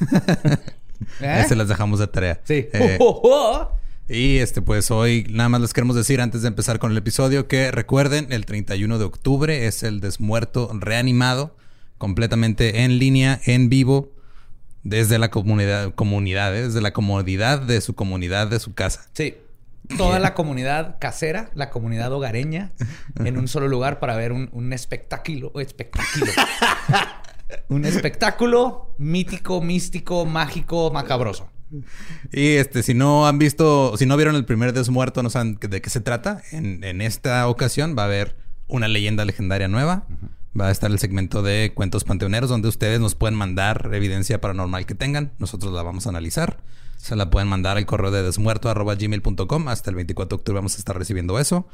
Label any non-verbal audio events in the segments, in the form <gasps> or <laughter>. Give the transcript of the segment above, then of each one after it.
<laughs> ¿Eh? Se las dejamos de tarea. Sí. Eh, <laughs> Oh, oh, oh. y este, pues hoy nada más les queremos decir antes de empezar con el episodio que recuerden, el 31 de octubre es el desmuerto reanimado, completamente en línea, en vivo, desde la comunidad, comunidad, ¿eh? desde la comodidad de su comunidad, de su casa. Sí. Toda la comunidad casera, la comunidad hogareña, en un solo lugar para ver un, un espectáculo. Espectáculo. <laughs> un espectáculo mítico, místico, mágico, macabroso. Y este, si no han visto, si no vieron el primer desmuerto, no saben de qué se trata. En, en esta ocasión va a haber una leyenda legendaria nueva. Va a estar el segmento de cuentos panteoneros, donde ustedes nos pueden mandar evidencia paranormal que tengan. Nosotros la vamos a analizar. Se la pueden mandar al correo de desmuerto.gmail.com. Hasta el 24 de octubre vamos a estar recibiendo eso.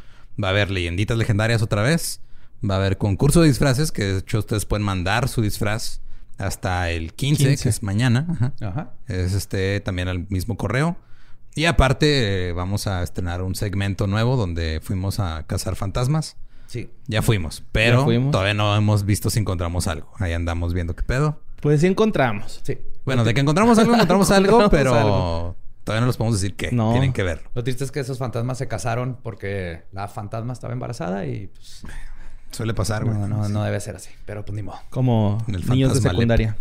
Va a haber leyenditas legendarias otra vez. Va a haber concurso de disfraces, que de hecho ustedes pueden mandar su disfraz hasta el 15, 15. que es mañana. Ajá. Ajá. Es este también al mismo correo. Y aparte, eh, vamos a estrenar un segmento nuevo donde fuimos a cazar fantasmas. Sí. Ya fuimos, pero Ya fuimos. todavía no hemos visto si encontramos algo. Ahí andamos viendo qué pedo. Pues sí encontramos. Sí. Bueno, de que encontramos algo, encontramos <laughs> algo, pero algo. todavía no les podemos decir qué. No. Tienen que verlo. Lo triste es que esos fantasmas se casaron porque la fantasma estaba embarazada y pues, Suele pasar, güey. no, no, no debe ser así. Pero pues ni modo. Como niños de secundaria.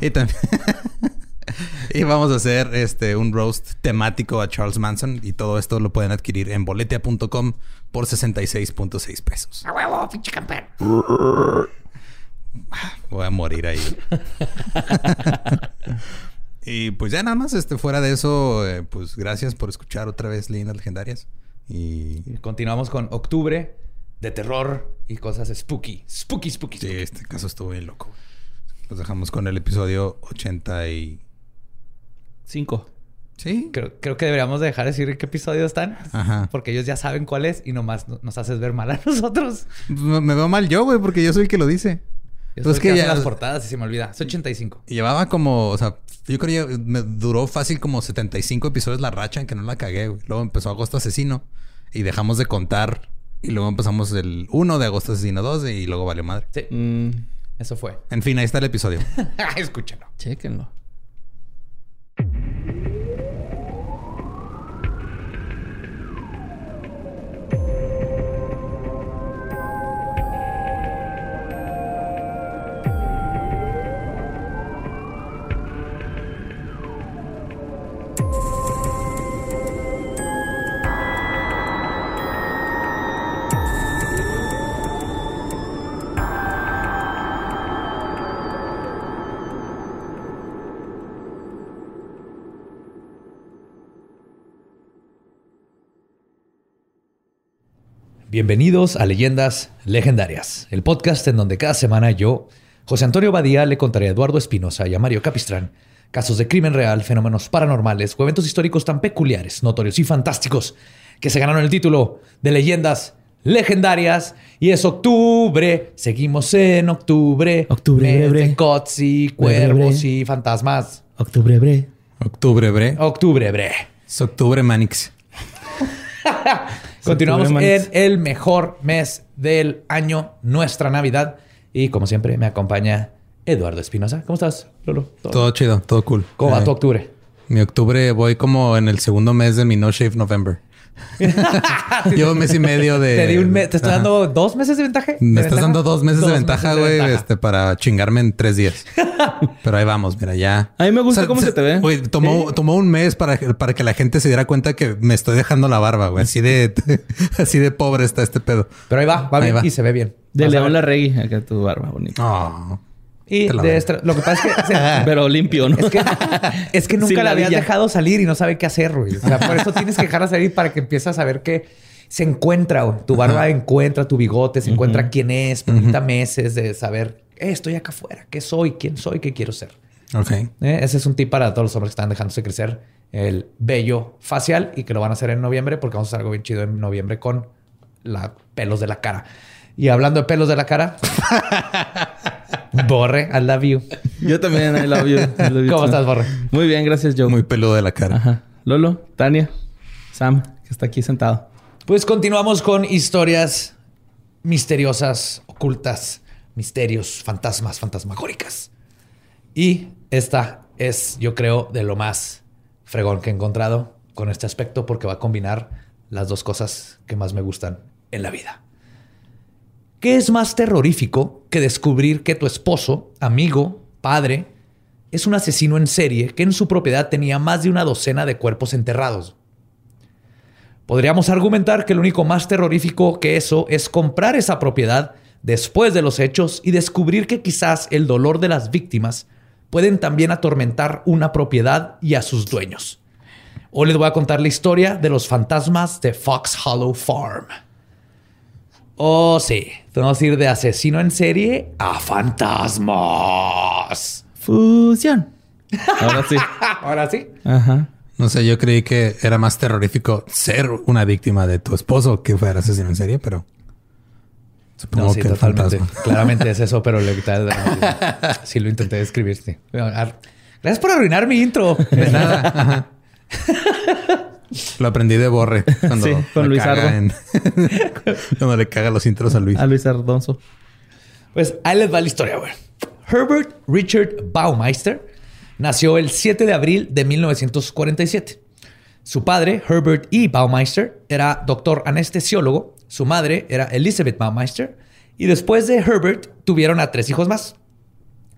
Y también... <laughs> y vamos a hacer este un roast temático a Charles Manson. Y todo esto lo pueden adquirir en boletia.com por 66.6 pesos. ¡A huevo, pinche camper! Voy a morir ahí. <laughs> y pues ya nada más, este, fuera de eso, eh, pues gracias por escuchar otra vez Leyendas Legendarias. Y Y continuamos con octubre de terror y cosas spooky. Spooky, spooky, sí, spooky. este caso estuvo bien loco. Los dejamos con el episodio 80 y... Cinco. Sí. Creo, creo que deberíamos dejar de decir qué episodio están. Ajá. Porque ellos ya saben cuál es y nomás no- nos haces ver mal a <laughs> nosotros. Me me veo mal yo, güey, porque yo soy el que lo dice. Yo Pues soy es el que hace ya- las portadas y se me olvida. Es 85. Y llevaba como, o sea, yo creo que me duró fácil como 75 episodios la racha en que no la cagué, güey. Luego empezó Agosto Asesino y dejamos de contar. Y luego empezamos el 1 de Agosto Asesino 2 y luego valió madre. Sí, Mm, eso fue. En fin, ahí está el episodio. <laughs> Escúchalo. chéquenlo. Bienvenidos a Leyendas Legendarias, el podcast en donde cada semana yo, José Antonio Badía, le contaré a Eduardo Espinosa y a Mario Capistrán casos de crimen real, fenómenos paranormales o eventos históricos tan peculiares, notorios y fantásticos que se ganaron el título de Leyendas Legendarias. Y es octubre, seguimos en octubre. Octubre, bre, bre, cuervos y fantasmas. Octubre bre. Octubre, bre. Octubre, bre. Es octubre, Manix. <laughs> Continuamos en el mejor mes del año, nuestra Navidad. Y como siempre, me acompaña Eduardo Espinosa. ¿Cómo estás, Lolo? ¿Todo- Todo chido, todo cool. ¿Cómo va Eh, tu octubre? Mi octubre voy como en el segundo mes de mi No Shave November. <laughs> Llevo un mes y medio de. Te, di un me- ¿Te estoy Ajá. dando dos meses de ventaja. Me ¿De estás ventaja? dando dos meses de ventaja, güey, este, para chingarme en tres días. <laughs> Pero ahí vamos, mira, ya. A mí me gusta cómo se te ve. Güey, tomó, tomó un mes para, para que la gente se diera cuenta que me estoy dejando la barba, güey. Así de, <laughs> así de pobre está este pedo. Pero ahí va, va Ahí bien va. y se ve bien. De León ver. la Regui, acá tu barba bonita. Oh. Y de extra- lo que pasa es que, o sea, <laughs> Pero limpio, ¿no? es que, es que <laughs> nunca la habías dejado salir y no sabe qué hacer, güey. O sea, por eso tienes que dejarla salir para que empieces a saber que se encuentra, güey. Tu barba encuentra tu bigote, se encuentra quién es, necesita meses de saber, eh, estoy acá afuera, qué soy, quién soy, qué quiero ser. Ok. Eh, Ese es un tip para todos los hombres que están dejándose crecer el vello facial y que lo van a hacer en noviembre porque vamos a hacer algo bien chido en noviembre con la pelos de la cara. Y hablando de pelos de la cara, <laughs> Borre, I love you. Yo también, I love you. I love you ¿Cómo too. estás, Borre? Muy bien, gracias, Joe. Muy peludo de la cara. Ajá. Lolo, Tania, Sam, que está aquí sentado. Pues continuamos con historias misteriosas, ocultas, misterios, fantasmas, fantasmagóricas. Y esta es, yo creo, de lo más fregón que he encontrado con este aspecto porque va a combinar las dos cosas que más me gustan en la vida. ¿Qué es más terrorífico que descubrir que tu esposo, amigo, padre, es un asesino en serie que en su propiedad tenía más de una docena de cuerpos enterrados? Podríamos argumentar que lo único más terrorífico que eso es comprar esa propiedad después de los hechos y descubrir que quizás el dolor de las víctimas pueden también atormentar una propiedad y a sus dueños. Hoy les voy a contar la historia de los fantasmas de Fox Hollow Farm. Oh, sí, vamos a ir de asesino en serie a fantasmas. Fusión. Ahora sí. <laughs> Ahora sí. Ajá. No sé, yo creí que era más terrorífico ser una víctima de tu esposo que fuera asesino en serie, pero supongo No, sí, que totalmente. fantasma. Claramente es eso, pero le quité el. <laughs> Sí, lo intenté describir. sí. Gracias por arruinar mi intro. De nada. <laughs> Lo aprendí de Borre <laughs> cuando, Sí, con Luis en- <laughs> cuando le caga los intros a Luis. A Luis Ardonzo. Pues ahí les va la historia, güey. Herbert Richard Baumeister nació el 7 de abril de 1947. Su padre, Herbert E. Baumeister, era doctor anestesiólogo. Su madre era Elizabeth Baumeister. Y después de Herbert, tuvieron a tres hijos más.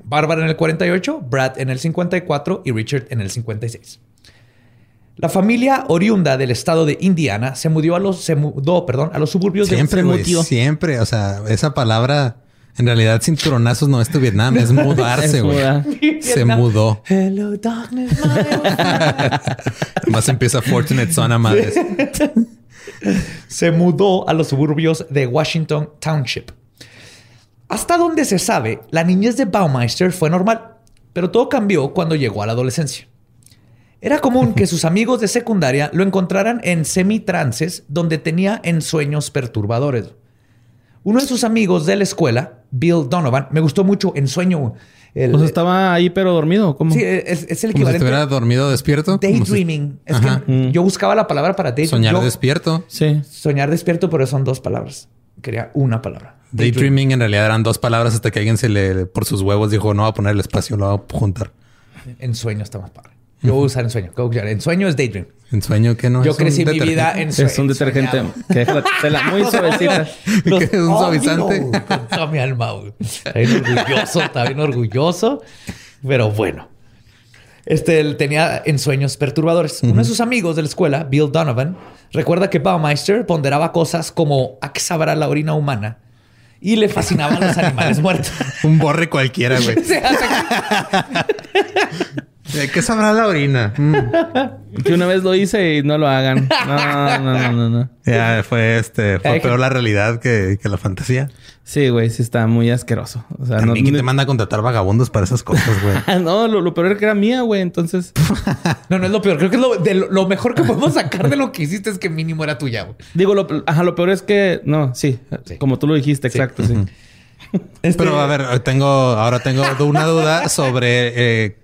Bárbara en el 48, Brad en el 54 y Richard en el 56. La familia oriunda del estado de Indiana se mudó a los, se mudó, perdón, a los suburbios Siempre, de güey. mutió. Siempre. O sea, esa palabra en realidad cinturonazos no es tu Vietnam, es <laughs> mudarse, güey. Se mudó. Hello, darkness. <laughs> Más empieza Fortunate Son a madres. <laughs> se mudó a los suburbios de Washington Township. Hasta donde se sabe, la niñez de Baumeister fue normal, pero todo cambió cuando llegó a la adolescencia. Era común que sus amigos de secundaria lo encontraran en semitrances donde tenía ensueños perturbadores. Uno de sus amigos de la escuela, Bill Donovan, me gustó mucho ensueño. El, O sea, estaba ahí pero dormido. ¿Cómo? sí, es, es el Como si equivalente. estuviera dormido despierto. como si- Daydreaming. Es Ajá. que yo buscaba la palabra para daydream. Soñar Yo- despierto. Sí. Soñar despierto, pero son dos palabras. Quería una palabra. Daydreaming en realidad eran dos palabras hasta que alguien se le, por sus huevos, dijo, no va a poner el espacio, lo va a juntar. En sueño está más padre. Yo voy a usar en sueño. En sueño es daydream. En sueño que no Yo es un crecí mi detergente? vida en sueño. Es un detergente que deja la tela muy <laughs> suavecita. <laughs> ¿Qué es un suavizante? Con mi alma, güey. Está bien orgulloso, está bien orgulloso. Pero bueno. Este él tenía ensueños perturbadores. Uno de sus amigos de la escuela, Bill Donovan, recuerda que Baumeister ponderaba cosas como a qué sabrá la orina humana y le fascinaban los <laughs> animales muertos. Un borre cualquiera, güey. ¿De qué sabrá la orina? Mm. Que una vez lo hice y no lo hagan. No, no, no, no, no. Ya fue este, fue Ay, peor la realidad que, que la fantasía. Sí, güey, sí está muy asqueroso. O sea, no, También ¿quién no- te manda a contratar vagabundos para esas cosas, güey. <laughs> No, lo, lo peor era que era mía, güey. Entonces, <laughs> No, no es lo peor. Creo que es lo, de lo, lo mejor que podemos sacar de lo que hiciste es que mínimo era tuya. güey. digo, lo, ajá, lo peor es que no, sí, Sí. como tú lo dijiste, exacto, sí. Este- Pero a ver, tengo, ahora tengo una duda sobre eh,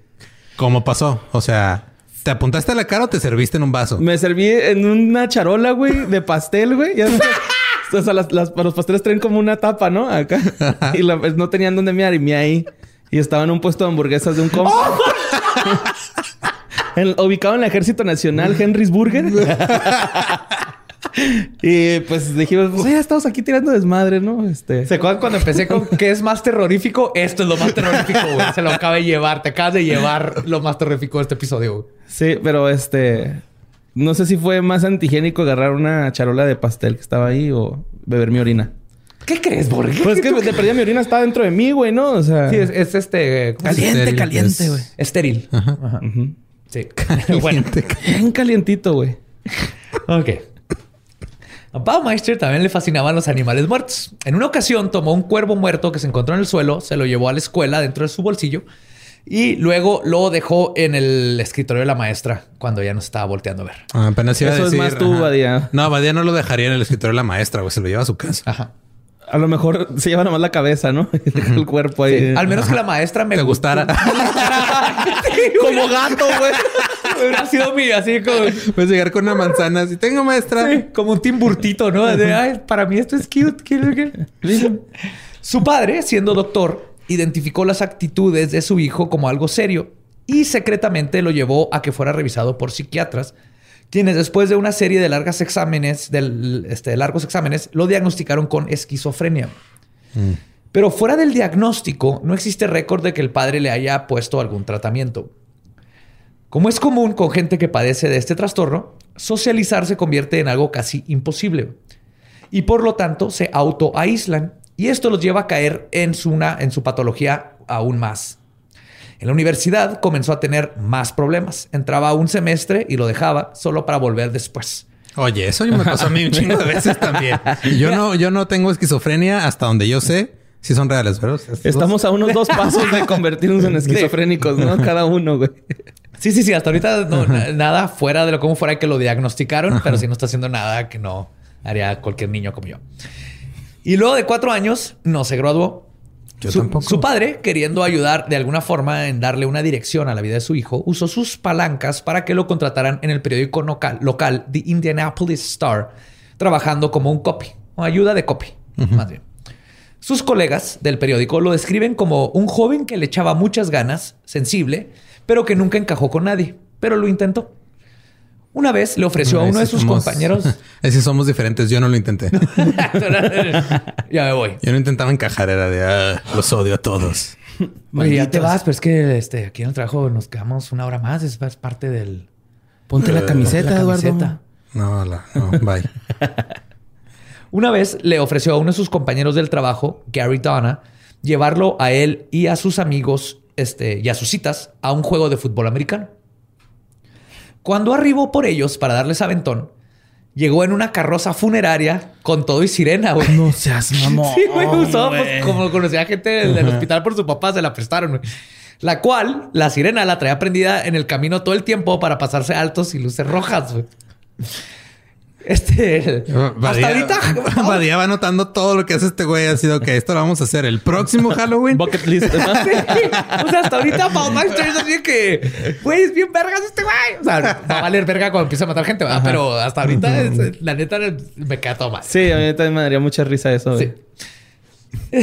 cómo pasó. O sea, ¿Te apuntaste a la cara o te serviste en un vaso? Me serví en una charola, güey, de pastel, güey. Ya <laughs> o sea, las, las- los pasteles traen como una tapa, ¿no? Acá. Y la- pues, no tenían dónde mear y me ahí. Y estaba en un puesto de hamburguesas de un compa. <laughs> En- ubicado en el Ejército Nacional, Henry's Burger. <laughs> y pues dijimos, pues ya estamos aquí tirando desmadre, ¿no? Este. ¿Se acuerdan cuando empecé con qué es más terrorífico? Esto es lo más terrorífico, güey. Se lo acaba de llevar. Te acabas de llevar lo más terrorífico de este episodio, güey. Sí, pero este. No sé si fue más antigénico agarrar una charola de pastel que estaba ahí o beber mi orina. ¿Qué crees, Borges? Pues es que de perdida mi orina estaba dentro de mí, güey, ¿no? O sea. Sí, es, es este... Estéril, caliente, es- güey. Estéril. Ajá. Ujú. Sí. bueno. <laughs> Bien calientito, güey. Ok. A Baumeister también le fascinaban los animales muertos. En una ocasión tomó un cuervo muerto que se encontró en el suelo, se lo llevó a la escuela dentro de su bolsillo y luego lo dejó en el escritorio de la maestra cuando ya no estaba volteando a ver. Ah, apenas iba a Eso es decir, más tú, ajá. Badía. No, Badía no lo dejaría en el escritorio de la maesra, güey. Se lo lleva a su casa. Ajá. A lo mejor se lleva nomás la cabeza, ¿no? <laughs> Y deja el cuerpo ahí. Al menos que la maestra me Te gustara. <laughs> como gato, güey. <laughs> Hubiera sido mi, así como, Puedes llegar con una manzana. Si tengo maestra. sí, como un timburtito, ¿no? De, ay, para mí esto es cute. Su padre, siendo doctor, identificó las actitudes de su hijo como algo serio y secretamente lo llevó a que fuera revisado por psiquiatras, quienes después de una serie de largas exámenes, del, este, largos exámenes, lo diagnosticaron con esquizofrenia. Pero fuera del diagnóstico, no existe récord de que el padre le haya puesto algún tratamiento. Como es común con gente que padece de este trastorno, socializar se convierte en algo casi imposible. Y por lo tanto se autoaíslan. Y esto los lleva a caer en su, una- en su patología aún más. En la universidad comenzó a tener más problemas. Entraba un semestre y lo dejaba solo para volver después. Oye, eso me pasó a mí un chingo de <laughs> veces también. Yo no, yo no tengo esquizofrenia hasta donde yo sé. Si son reales, ¿verdad? Estos Estamos a unos dos pasos de <laughs> convertirnos en esquizofrénicos, ¿no? <laughs> Cada uno, güey. Sí, sí, sí. Hasta ahorita no, nada fuera de lo como fuera que lo diagnosticaron, pero sí no está haciendo nada que no haría cualquier niño como yo. Y luego de cuatro años no se graduó. Yo su, tampoco. su padre, queriendo ayudar de alguna forma en darle una dirección a la vida de su hijo, usó sus palancas para que lo contrataran en el periódico local, local The Indianapolis Star, trabajando como un copy o ayuda de copy, más bien. Sus colegas del periódico lo describen como un joven que le echaba muchas ganas, sensible, pero que nunca encajó con nadie, pero lo intentó. Una vez le ofreció a uno de sus somos- compañeros. <laughs> Sí somos diferentes. Yo no lo intenté. <laughs> ya me voy. Yo no intentaba encajar. Era de ah, los odio a todos. Oye, ya te vas, pero es que este, aquí en el trabajo nos quedamos una hora más. Es, es parte del. Ponte la camiseta, la Eduardo. camiseta. No, la, no, bye. <laughs> Una vez le ofreció a uno de sus compañeros del trabajo, Gary Donna, llevarlo a él y a sus amigos este, y a sus citas a un juego de fútbol americano. Cuando arribó por ellos para darles aventón, llegó en una carroza funeraria con todo y sirena, güey. No seas <laughs> mamón. Sí, güey, usó, pues, como conocía gente del, del hospital por su papá, se la prestaron, güey. La cual, la sirena la traía prendida en el camino todo el tiempo para pasarse altos y luces rojas, güey. Este. hasta ahorita. Badía va <laughs> notando todo lo que hace este güey. Ha sido que esto lo vamos a hacer el próximo Halloween. Bucket list. ¿no? <laughs> o sea, hasta ahorita Baumeister es así que, güey, es bien vergas este güey. O sea, va a valer verga cuando empieza a matar gente, ¿verdad? Pero hasta ahorita, es- la neta, me queda todo mal. Sí, a mí también me daría mucha risa eso. Sí. <laughs>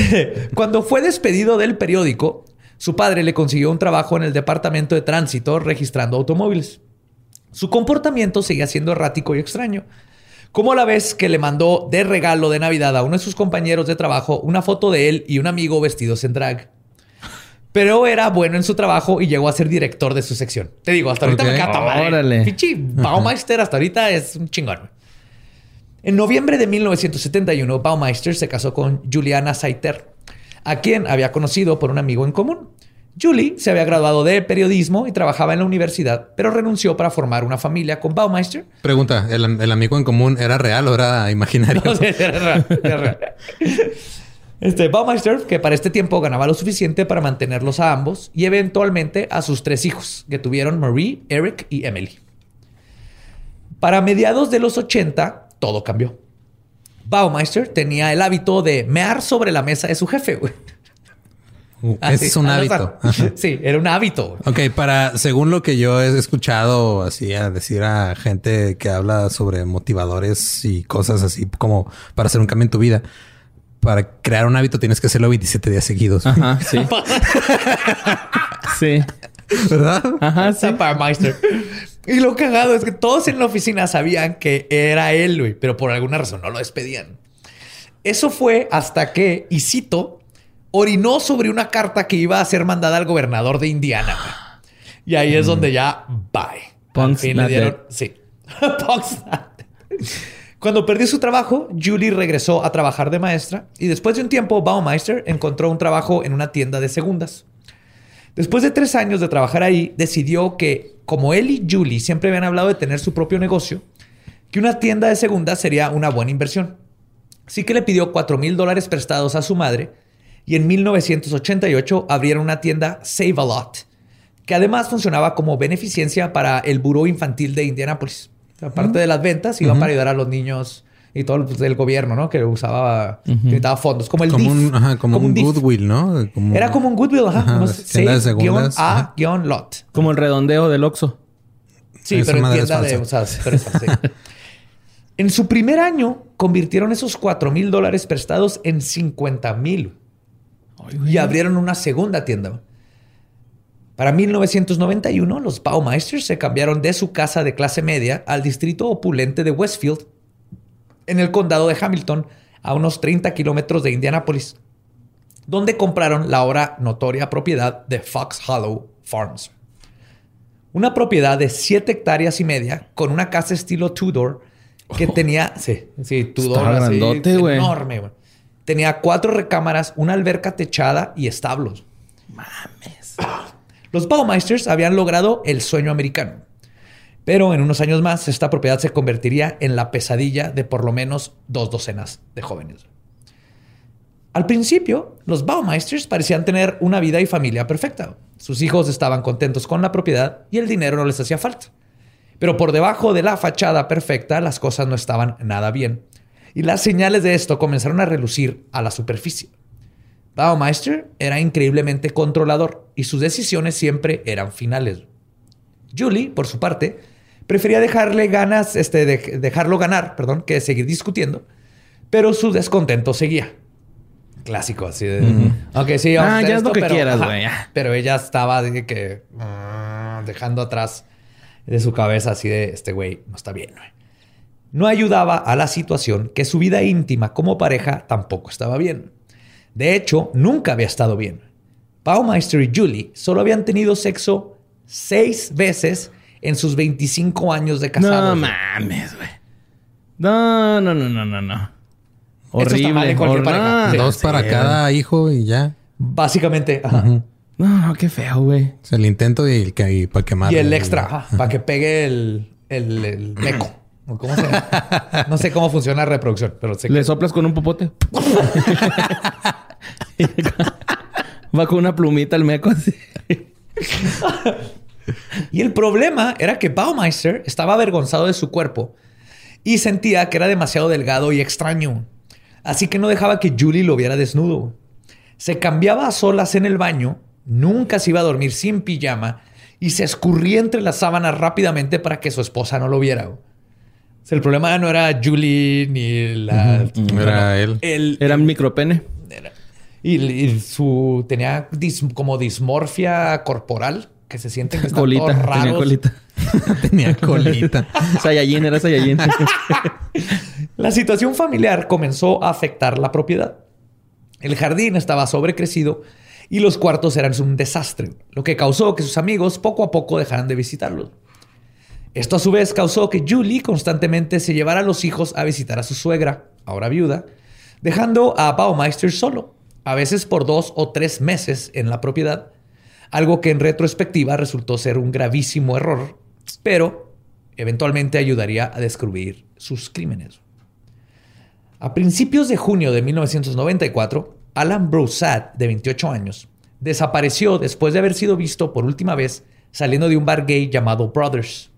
Cuando fue despedido del periódico, su padre le consiguió un trabajo en el departamento de tránsito registrando automóviles. Su comportamiento seguía siendo errático y extraño. Como la vez que le mandó de regalo de Navidad a uno de sus compañeros de trabajo una foto de él y un amigo vestidos en drag. Pero era bueno en su trabajo y llegó a ser director de su sección. Te digo, hasta ahorita me tan madre. Órale. Pinche Baumeister hasta ahorita es un chingón. En noviembre de 1971, Baumeister se casó con Juliana Saiter, a quien había conocido por un amigo en común. Julie se había graduado de periodismo y trabajaba en la universidad, pero renunció para formar una familia con Baumeister. Pregunta, ¿el, el amigo en común era real o era imaginario? <laughs> No sé, era real, era real. Este, Baumeister, que para este tiempo ganaba lo suficiente para mantenerlos a ambos y eventualmente a sus tres hijos, que tuvieron Marie, Eric y Emily. Para mediados de los 80, todo cambió. Baumeister tenía el hábito de mear sobre la mesa de su jefe, güey. Ese es un hábito. Sí, era un hábito. Ok, para, según lo que yo he escuchado así a decir a gente que habla sobre motivadores y cosas así como para hacer un cambio en tu vida, para crear un hábito tienes que hacerlo 27 días seguidos. Ajá, <laughs> sí. sí. ¿Verdad? Ajá, sí. Zaparmeister. Y lo cagado es que todos en la oficina sabían que era él, güey, pero por alguna razón no lo despedían. Eso fue hasta que, y cito, orinó sobre una carta que iba a ser mandada al gobernador de Indiana. Y ahí es donde ya, bye. Punk's le dieron, sí. <laughs> Punk's. Cuando perdió su trabajo, Julie regresó a trabajar de maestra y después de un tiempo, Baumeister encontró un trabajo en una tienda de segundas. Después de tres años de trabajar ahí, decidió que, como él y Julie siempre habían hablado de tener su propio negocio, que una tienda de segundas sería una buena inversión. Así que le pidió 4 mil dólares prestados a su madre y en 1988 abrieron una tienda Save a Lot, que además funcionaba como beneficencia para el Buró Infantil de Indianápolis. Aparte de las ventas, iba para ayudar a los niños y todo el del gobierno, ¿no? Que usaba, que necesitaba fondos, como el Como DIF, un, ajá, como un DIF. Goodwill, ¿no? Como- Era como un Goodwill, ajá. Ajá, guion. A guion lot. Como el redondeo del Oxxo. Sí, Esa pero en tienda de pero sí. En su primer año, convirtieron esos 4 mil dólares prestados en 50 mil. Y abrieron una segunda tienda. Para 1991, los Baumeisters se cambiaron de su casa de clase media al distrito opulente de Westfield, en el condado de Hamilton, a unos 30 kilómetros de Indianápolis, donde compraron la ahora notoria propiedad de Fox Hollow Farms. Una propiedad de 7 hectáreas y media con una casa estilo Tudor que tenía, sí, sí, Tudor, así, grandote, enorme, güey. Tenía cuatro recámaras, una alberca techada y establos. Mames. Los Baumeisters habían logrado el sueño americano. Pero en unos años más, esta propiedad se convertiría en la pesadilla de por lo menos dos docenas de jóvenes. Al principio, los Baumeisters parecían tener una vida y familia perfecta. Sus hijos estaban contentos con la propiedad y el dinero no les hacía falta. Pero por debajo de la fachada perfecta, las cosas no estaban nada bien. Y las señales de esto comenzaron a relucir a la superficie. Baumeister era increíblemente controlador y sus decisiones siempre eran finales. Julie, por su parte, prefería dejarle ganas, este, de- dejarlo ganar, perdón, que seguir discutiendo, pero su descontento seguía. Clásico, así de. Ok, sí, vamos a Ah, hacer ya es lo que pero- quieras, güey. Pero ella estaba de que ah, dejando atrás de su cabeza así de este güey no está bien, güey. No ayudaba a la situación que su vida íntima como pareja tampoco estaba bien. De hecho, nunca había estado bien. Baumeister y Julie solo habían tenido sexo seis veces en sus 25 años de casados. No mames, güey. No, no, no, no, no, no. Eso está mal en Horrible. cualquier hor- pareja. no, Sí. Dos para cada hijo y ya. Básicamente, ajá. No, qué feo, güey. O sea, el intento y el que y para quemar. Y el extra, para que pegue el, el, el meco. ¿O ¿Cómo se llama? No sé cómo funciona la reproducción, pero sé que... Le soplas con un popote. Va con una plumita el meco así. Y el problema era que Baumeister estaba avergonzado de su cuerpo y sentía que era demasiado delgado y extraño. Así que no dejaba que Julie lo viera desnudo. Se cambiaba a solas en el baño, nunca se iba a dormir sin pijama y se escurría entre las sábanas rápidamente para que su esposa no lo viera. O sea, el problema no era Julie ni la... Era él. El, Era micropene. era- y, y su tenía dis- como dismorfia corporal que se sienten que están Colita. todos Tenía raros. colita. <laughs> Tenía colita. <laughs> Saiyajin, era Saiyajin. <laughs> La situación familiar comenzó a afectar la propiedad. El jardín estaba sobrecrecido y los cuartos eran un desastre, lo que causó que sus amigos poco a poco dejaran de visitarlos. Esto a su vez causó que Julie constantemente se llevara a los hijos a visitar a su suegra, ahora viuda, dejando a Baumeister solo, a veces por dos o tres meses en la propiedad, algo que en retrospectiva resultó ser un gravísimo error, pero eventualmente ayudaría a descubrir sus crímenes. A principios de junio de 1994, Alan Broussard, de 28 años, desapareció después de haber sido visto por última vez saliendo de un bar gay llamado Brothers.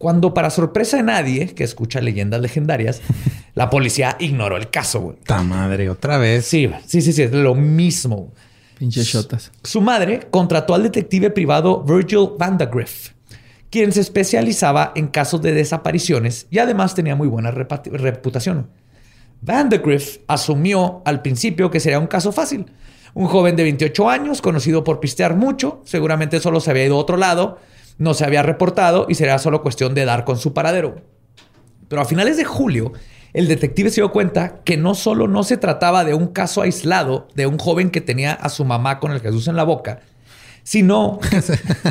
Cuando, para sorpresa de nadie que escucha leyendas legendarias, <laughs> la policía ignoró el caso. güey. Ta madre, otra vez. Sí, sí, sí, sí, es lo mismo. Pinches shotas. Su madre contrató al detective privado Virgil Vandagriff, quien se especializaba en casos de desapariciones y además tenía muy buena reputación. Vandagriff asumió al principio que sería un caso fácil. Un joven de 28 años, conocido por pistear mucho, seguramente solo se había ido a otro lado, no se había reportado y sería solo cuestión de dar con su paradero. Pero a finales de julio, el detective se dio cuenta que no solo no se trataba de un caso aislado de un joven que tenía a su mamá con el Jesús en la boca, sino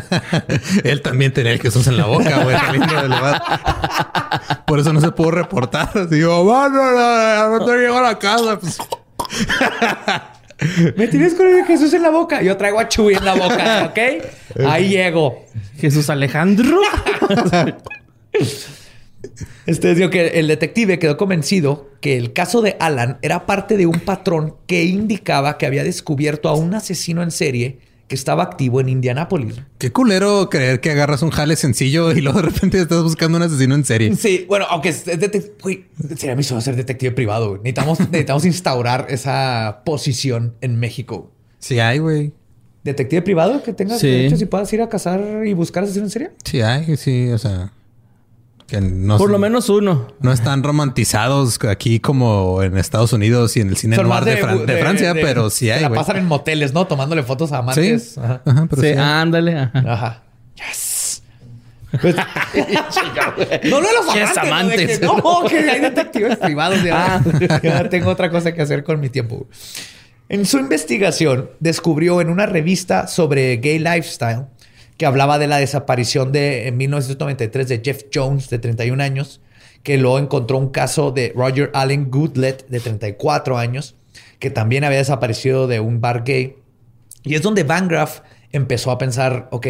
<laughs> Él también tenía el Jesús en la boca, güey. Por eso no se pudo reportar. Digo, bueno, no, no te llegó a la casa. Pues, me tienes con el Jesús en la boca. Yo traigo a Chuy en la boca, <laughs> ¿ok? Ahí llego. Jesús Alejandro. <laughs> Este digo que el detective quedó convencido que el caso de Alan era parte de un patrón que indicaba que había descubierto a un asesino en serie que estaba activo en Indianápolis. qué culero creer que agarras un jale sencillo y luego de repente estás buscando un asesino en serie. Sí, bueno, aunque es güey, sería mi sueño ser detective privado. güey. Necesitamos, <laughs> necesitamos instaurar esa posición en México. Sí hay, güey. Detective privado que tengas Sí. derechos y puedas ir a cazar y buscar asesinos en serie. Sí hay, sí, o sea. Que no, Por son- lo menos uno. no están romantizados aquí como en Estados Unidos y en el cine Son noir de, Fran- de Francia, de- pero sí se hay, la pasan en moteles, ¿no? Tomándole fotos a amantes. Sí. Ajá. Ajá, pero Sí, sí hay. ándale. ajá. Ajá. Yes. Pues- <laughs> no, no los Yes, amantes. ¿no? Que, no, que hay detectives privados. Ya, Ah. <laughs> ya tengo otra cosa que hacer con mi tiempo. En su investigación, descubrió en una revista sobre gay lifestyle que hablaba de la desaparición de en 1993 de Jeff Jones, de 31 años, que luego encontró un caso de Roger Allen Goodlet, de 34 años, que también había desaparecido de un bar gay. Y es donde Van empezó a pensar, ok,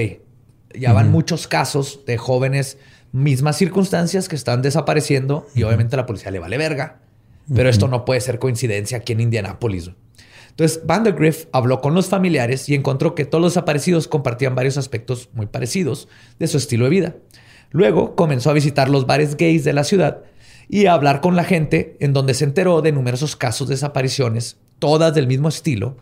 ya van muchos casos de jóvenes, mismas circunstancias que están desapareciendo y obviamente a la policía le vale verga. Pero esto no puede ser coincidencia aquí en Indianápolis. Entonces, Vandergriff habló con los familiares y encontró que todos los desaparecidos compartían varios aspectos muy parecidos de su estilo de vida. Luego comenzó a visitar los bares gays de la ciudad y a hablar con la gente en donde se enteró de numerosos casos de desapariciones, todas del mismo estilo,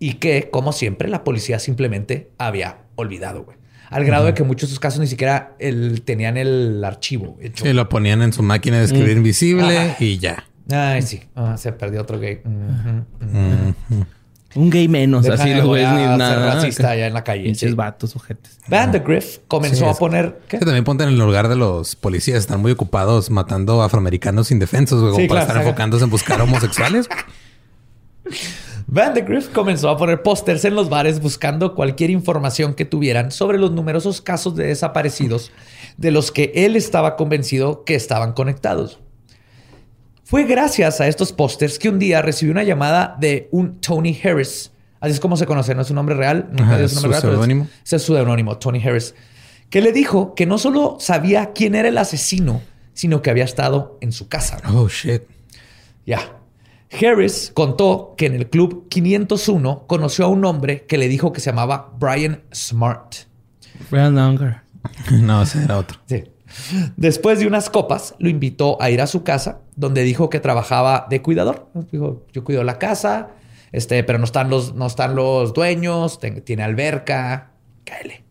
y que, como siempre, la policía simplemente había olvidado, güey. Al grado de que muchos de esos casos ni siquiera el- tenían el archivo hecho. Sí, lo ponían en su máquina de escribir invisible Ajá. y ya. Ay, sí. Ah, se perdió otro gay. Un gay menos. Deja así de lo ves ni nada. racista allá en la calle, Pinches sí. vatos, ojetes. Vandergriff comenzó Sí, a poner... ¿qué? Que también ponte en el lugar de los policías. Están muy ocupados matando afroamericanos indefensos, güey, Sí, para claro, estar saca. enfocándose en buscar homosexuales. Vandergriff comenzó a poner pósters en los bares buscando cualquier información que tuvieran sobre los numerosos casos de desaparecidos de los que él estaba convencido que estaban conectados. Fue gracias a estos pósters que un día recibió una llamada de un Tony Harris. Así es como se conoce, no es su nombre real. nunca Ajá, es su pero seudónimo. Ese es su seudónimo, Tony Harris. Que le dijo que no solo sabía quién era el asesino, sino que había estado en su casa. Oh, shit. Ya. Harris contó que en el club 501 conoció a un hombre que le dijo que se llamaba Brian Smart. Brian Unger. <laughs> No, ese era otro. Sí. Después de unas copas, lo invitó a ir a su casa, donde dijo que trabajaba de cuidador. Dijo, yo cuido la casa, este, pero no están los, no están los dueños, ten- tiene alberca, cáele.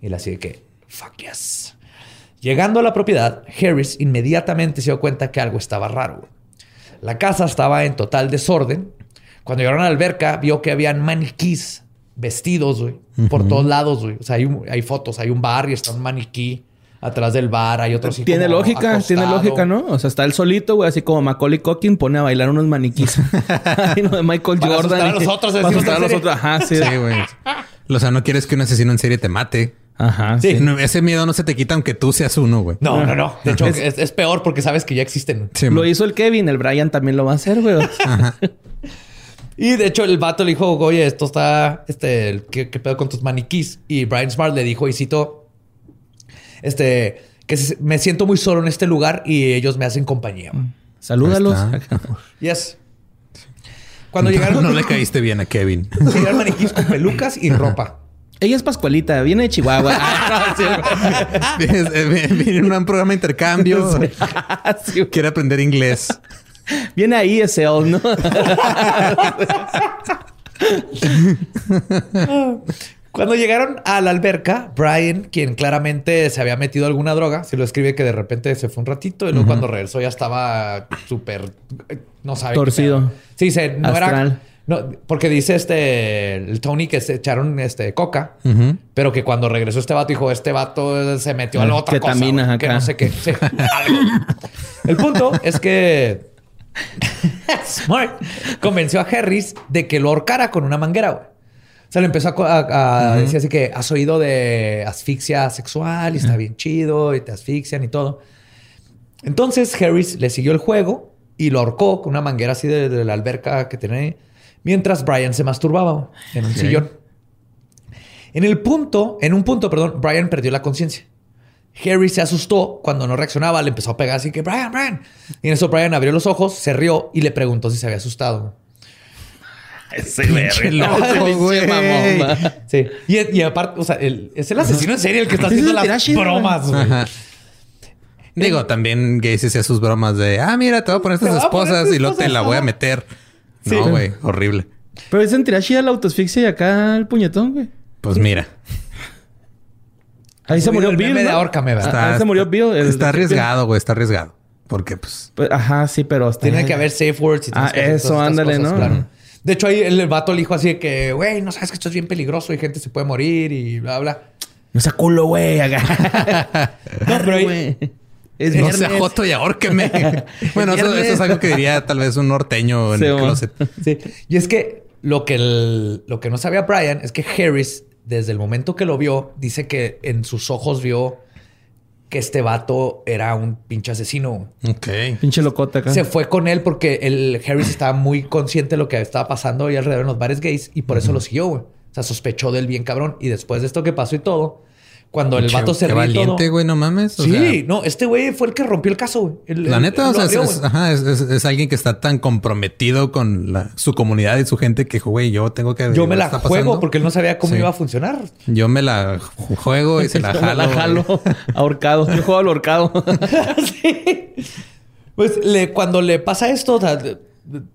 Y él así de que, fuck yes. Llegando a la propiedad, Harris inmediatamente se dio cuenta que algo estaba raro. La casa estaba en total desorden. Cuando llegaron a la alberca, vio que habían maniquís vestidos, güey, por todos lados, güey. O sea, hay, un- hay fotos, hay un bar y está un maniquí atrás del bar, hay otros así Tiene como lógica, tiene lógica, ¿no? O sea, está él solito, güey, así como Macaulay Culkin pone a bailar unos maniquís. <laughs> Ahí, ¿no? de Michael Para Jordan. asustar a los otros, Para asustar a los otros. Ajá, sí. Sí, güey. O sea, no quieres que un asesino en serie te mate. Ajá, Sí. sí. No, ese miedo no se te quita aunque tú seas uno, güey. No, no, no. De hecho, es, es peor porque sabes que ya existen. Sí, Lo man. hizo el Kevin, el Brian también lo va a hacer, güey. <laughs> Y de hecho, el vato le dijo, oye, esto está, este, ¿qué, qué pedo con tus maniquís? Y Brian Smart le dijo, y cito, este, que me siento muy solo en este lugar y ellos me hacen compañía. Salúdalos. Ahí está. <laughs> Yes. Cuando llegaron, no le caíste bien a Kevin. <laughs> llegaron maniquís con pelucas y ropa. Ella es Pascualita, viene de Chihuahua. <laughs> Ah, no, sí, Vienes- eh, Viene en un programa de intercambio. Sí, güey. Quiere aprender inglés. viene ahí ese ¿no? Cuando llegaron a la alberca, Brian, quien claramente se había metido alguna droga, se lo escribe que de repente se fue un ratito y luego cuando regresó ya estaba súper, no sabe. Torcido. Sí, se, no era, no, porque dice este, el Tony que se echaron este coca, pero que cuando regresó este vato dijo, este vato se metió a la otra cosa, que no sé qué. Sí, algo. <laughs> el punto es que <laughs> Smart convenció a Harris de que lo ahorcara con una manguera, güey. Sea, le empezó a, decir así que has oído de asfixia sexual y está bien chido y te asfixian y todo. Entonces Harris le siguió el juego y lo ahorcó con una manguera así de, de la alberca que tenía ahí, mientras Brian se masturbaba en un sillón. En el punto, en un punto, perdón, Brian perdió la conciencia. Harry se asustó cuando no reaccionaba, le empezó a pegar así que Brian, Brian. Y en eso Brian abrió los ojos, se rió y le preguntó si se había asustado. Ese verga. loco, güey. mamón, va. Sí. Y, y aparte, o sea, el- es el asesino en serie el que está haciendo las Tirashi, bromas, güey. Ajá. Digo, también Gacy hacía sus bromas de, ah, mira, te voy a poner estas esposas y luego te la voy a meter. Sí. No, güey, horrible. Pero es en Tirashi la autoasfixia y acá el puñetón, güey. Pues mira, Ahí se murió Bill, ¿no? ahórcame, ¿verdad? Ah, ahí se murió Bill. el está arriesgado, güey, está arriesgado. Porque, pues, Pues, ajá, sí, pero está... Tiene que haber safe words y Ah, eso, ándale, cosas, ¿no? claro. De hecho, ahí el vato le dijo así de que, güey, no sabes que esto es bien peligroso y gente se puede morir y bla, bla. No sea culo, güey. No, <laughs> pero ahí- güey. Es no sea joto y ahórqueme. <laughs> bueno, eso, eso es algo que diría tal vez un norteño en Sí, el closet. Sí. Y es que lo que, el- lo que no sabía Brian es que Harris, desde el momento que lo vio, dice que en sus ojos vio que este vato era un pinche asesino. Ok. Pinche locota acá. Se fue con él porque el Harris estaba muy consciente de lo que estaba pasando ahí alrededor en los bares gays y por eso lo siguió, güey. O sea, sospechó del bien cabrón. Y después de esto que pasó y todo, cuando el Pinche- vato se qué valiente, güey, no mames. O sí, sea, no, este güey fue el que rompió el caso, güey. El- La el- neta, o sea, es, abrió, es- güey. ajá, es, alguien que está tan comprometido con la- su comunidad y su gente que, güey, yo tengo que... Yo me la juego pasando. porque él no sabía cómo Sí. iba a funcionar. Yo me la ju- juego y se la <laughs> jalo. la jalo. <laughs> Ahorcado. Yo juego al ahorcado. <laughs> Sí. Pues le, cuando le pasa esto, o sea,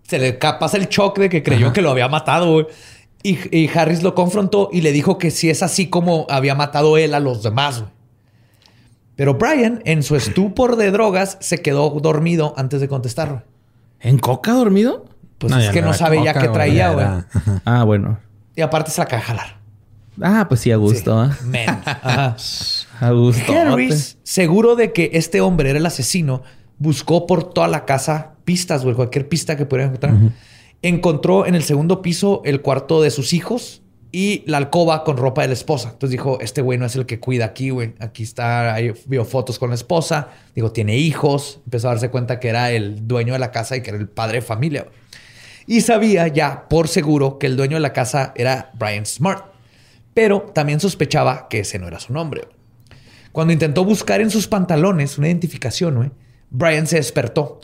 se le pasa el shock de que creyó que lo había matado. güey. Y, y Harris lo confrontó y le dijo que si es así como había matado él a los demás. güey. Pero Brian, en su estupor de drogas, se quedó dormido antes de contestar. ¿En coca dormido? Pues No, es que no sabe ya qué traía, güey. Ah, bueno. Y aparte se la de jalar. Ah, pues sí, a gusto. ¿ah? Men. Ajá. <laughs> A gusto. Harris, seguro de que este hombre era el asesino, buscó por toda la casa pistas, güey, cualquier pista que pudiera encontrar. Encontró en el segundo piso el cuarto de sus hijos y la alcoba con ropa de la esposa. Entonces dijo, este güey no es el que cuida aquí, güey. Aquí está, ahí vio fotos con la esposa. Digo, tiene hijos. Empezó a darse cuenta que era el dueño de la casa y que era el padre de familia. Y sabía ya por seguro que el dueño de la casa era Brian Smart. Pero también sospechaba que ese no era su nombre. Cuando intentó buscar en sus pantalones una identificación, güey, Brian se despertó,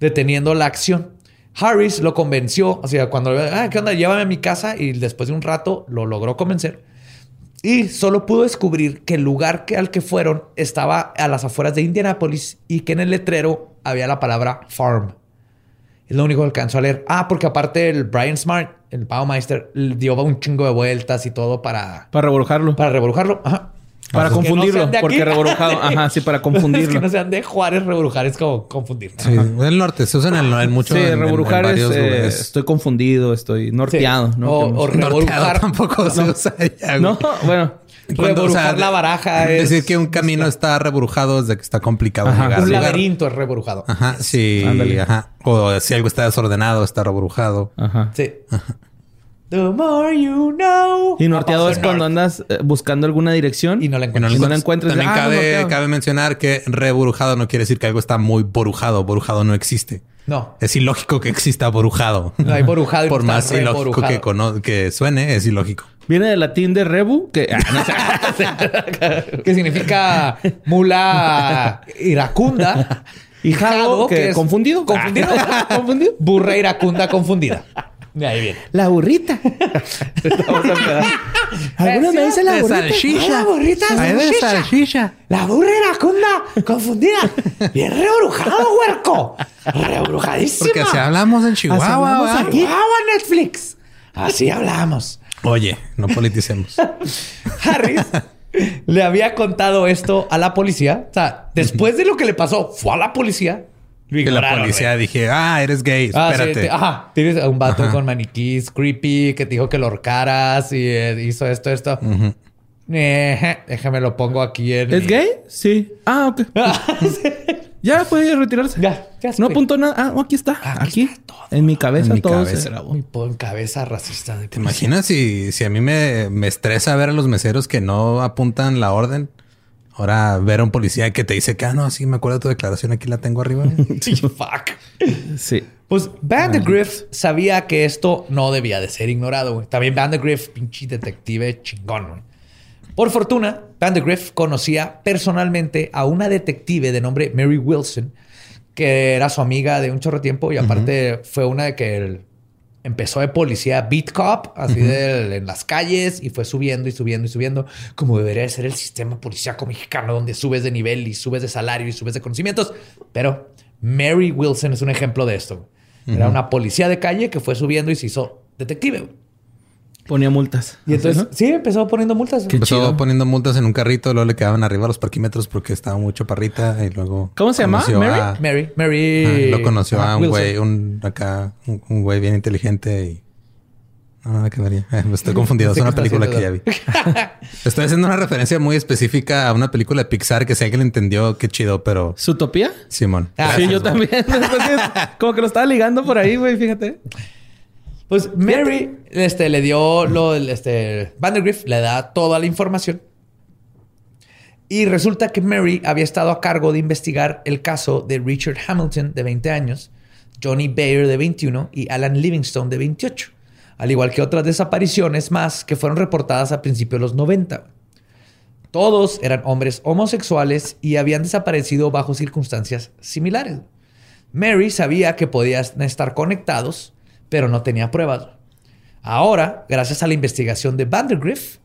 deteniendo la acción. Harris lo convenció, o sea, cuando, ah, ¿qué onda? Llévame a mi casa y después de un rato lo logró convencer. Y solo pudo descubrir que el lugar que, al que fueron estaba a las afueras de Indianapolis y que en el letrero había la palabra farm. Es lo único que alcanzó a leer. Ah, porque aparte el Brian Smart, el Baumeister, dio un chingo de vueltas y todo para, Para reborjarlo. para revolujarlo. Ajá. Para no confundirlo. porque aquí. reborujado. <laughs> Ajá, sí, para <laughs> Es confundirlo. que no sean de Juárez, revolujar es como confundir. Sí, el norte se usa en, el, en mucho. sí, en- en- en reburujar es, eh, estoy confundido, estoy norteado. Sí. ¿no? O- tampoco se usa allá. No, bueno. Cuando, o sea, Reburujar la baraja es... Decir que un camino está reburujado es de que está complicado Ajá. llegar Un laberinto es reburujado. Ajá, sí, Ándale. ajá. O si algo está desordenado, está reburujado. Ajá. Sí. The more you know. Y norteado Ah, es cuando andas eh, buscando alguna dirección Y no la encuentras. Y no la encuentras. También Ah, cabe, norteado. cabe mencionar que reburujado no quiere decir que algo está muy borujado. Borujado no existe. No. Es ilógico que exista borujado. No hay borujado y Por más ilógico que, que suene, es ilógico. Viene del latín de rebu, que ah, no sé. <laughs> Que significa mula iracunda. <laughs> Y jado, que es confundido. Confundido. <laughs> confundido. Burra iracunda confundida. De ahí viene. La burrita. <laughs> Algunos me dicen la burrita. La burrita salchicha. La burra iracunda confundida. Bien rebrujado, huerco. Rebrujadísima. Porque si hablamos en Chihuahua, Así hablamos aquí. Chihuahua, Netflix. Así hablamos. Oye, no politicemos. <laughs> Harris le había contado esto a la policía. O sea, después de lo que le pasó, fue a la policía. Lo que la policía güey. dije, ah, eres gay, Ah, sí, espérate. te- ajá. Tienes a un vato Ajá. con maniquís creepy que te dijo que lo ahorcaras y eh, hizo esto, esto. Eh, déjame lo pongo aquí en. ¿Es mi- gay? Sí. Ah, ok. <laughs> Ya puede retirarse. Ya, ya No apuntó nada. Ah, aquí está. Aquí Aquí. está todo. En mi cabeza En mi todo cabeza. se grabó. Mi cabeza racista. De ¿Te imaginas si, si a mí me, me estresa ver a los meseros que no apuntan la orden? Ahora ver a un policía que te dice que, ah, no, sí, me acuerdo de tu declaración, aquí la tengo arriba. <laughs> Sí, fuck. Sí. Pues Vandegrift sabía que esto no debía de ser ignorado, güey. También Vandegrift, pinche detective chingón, güey. Por fortuna, Vandegrift conocía personalmente a una detective de nombre Mary Wilson, que era su amiga de un chorro de tiempo y aparte fue una de que él empezó de policía beat cop, así de, en las calles y fue subiendo y subiendo y subiendo, como debería de ser el sistema policíaco mexicano, donde subes de nivel y subes de salario y subes de conocimientos. Pero Mary Wilson es un ejemplo de esto. Era una policía de calle que fue subiendo y se hizo detective. Ponía multas. Y entonces, sí, empezó poniendo multas. Empezó chido. poniendo multas en un carrito, luego le quedaban arriba los parquímetros porque estaba muy chaparrita y luego... ¿Cómo se llama? ¿Mary? a- Mary, Mary. Ah, lo conoció Ajá, a un güey, un acá, un un güey bien inteligente y. No, nada que vería. Eh, <laughs> me estoy confundido. Es una película que ya vi. <laughs> Estoy haciendo una referencia muy específica a una película de Pixar que si alguien entendió, qué chido, pero ¿Zootopia? Simón. Ah, sí, sí, yo también. <laughs> Entonces, como que lo estaba ligando por ahí, güey, fíjate. Pues Mary este, le dio lo, este, Vandergrift le da toda la información. Y resulta que Mary había estado a cargo de investigar el caso de Richard Hamilton, de 20 años, Johnny Bayer, de 21, y Alan Livingstone, de 28. Al igual que otras desapariciones más que fueron reportadas a principios de los 90. Todos eran hombres homosexuales y habían desaparecido bajo circunstancias similares. Mary sabía que podían estar conectados, pero no tenía pruebas. Ahora, gracias a la investigación de Vandergrift,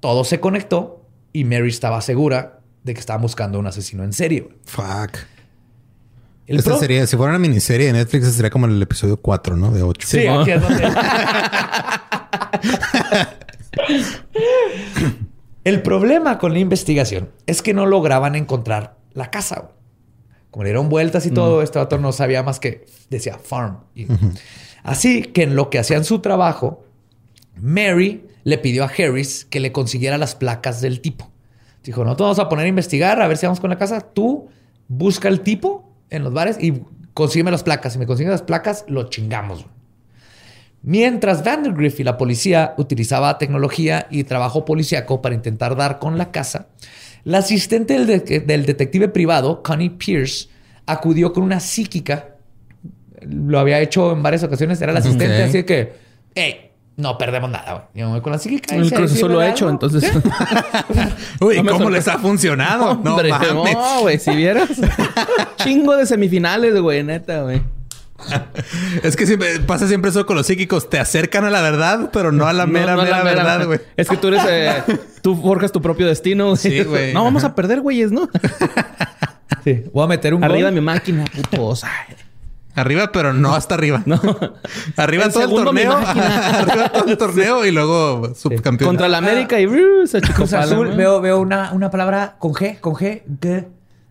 todo se conectó y Mary estaba segura de que estaban buscando a un asesino en serio. Fuck. El Esta sería, si fuera una miniserie de Netflix, sería como el episodio 4, ¿no? De 8. Sí, Simón. aquí es donde- <laughs> El problema con la investigación es que no lograban encontrar la casa. Como le dieron vueltas y todo, este vato no sabía más que decía farm. Y- Así que en lo que hacían su trabajo, Mary le pidió a Harris que le consiguiera las placas del tipo. Dijo, no te vamos a poner a investigar, a ver si vamos con la casa. Tú busca el tipo en los bares y consígueme las placas. Si me consigues las placas, lo chingamos. Mientras Vandergrift y la policía utilizaba tecnología y trabajo policíaco para intentar dar con la casa, la asistente del, de- del detective privado, Connie Pierce, acudió con una psíquica. Lo había hecho en varias ocasiones. Era la asistente, así que, hey, no perdemos nada. güey. Yo me voy con la psíquica. y El sirve lo ha hecho, algo". entonces. <laughs> Uy, No ¿cómo les ha funcionado? No Hombre, mames. No, güey, si vieras. <laughs> Chingo de semifinales, güey, neta, güey. <laughs> Es que siempre, pasa siempre eso con los psíquicos. Te acercan a la verdad, pero no a la mera, No, no, mera, la mera- verdad, güey. Es que tú eres... eh, tú forjas tu propio destino, güey. Sí, güey. No, vamos Ajá. a perder, güeyes, ¿no? Sí. Voy a meter un Arriba gol. mi máquina, putos. Arriba, pero no hasta arriba. No. <laughs> Arriba En todo el torneo. <laughs> Arriba todo el <laughs> torneo y luego subcampeón. Contra la América y uh, se Cruz achicopala, Azul, ¿no? veo, veo una, una palabra con G, con G. G-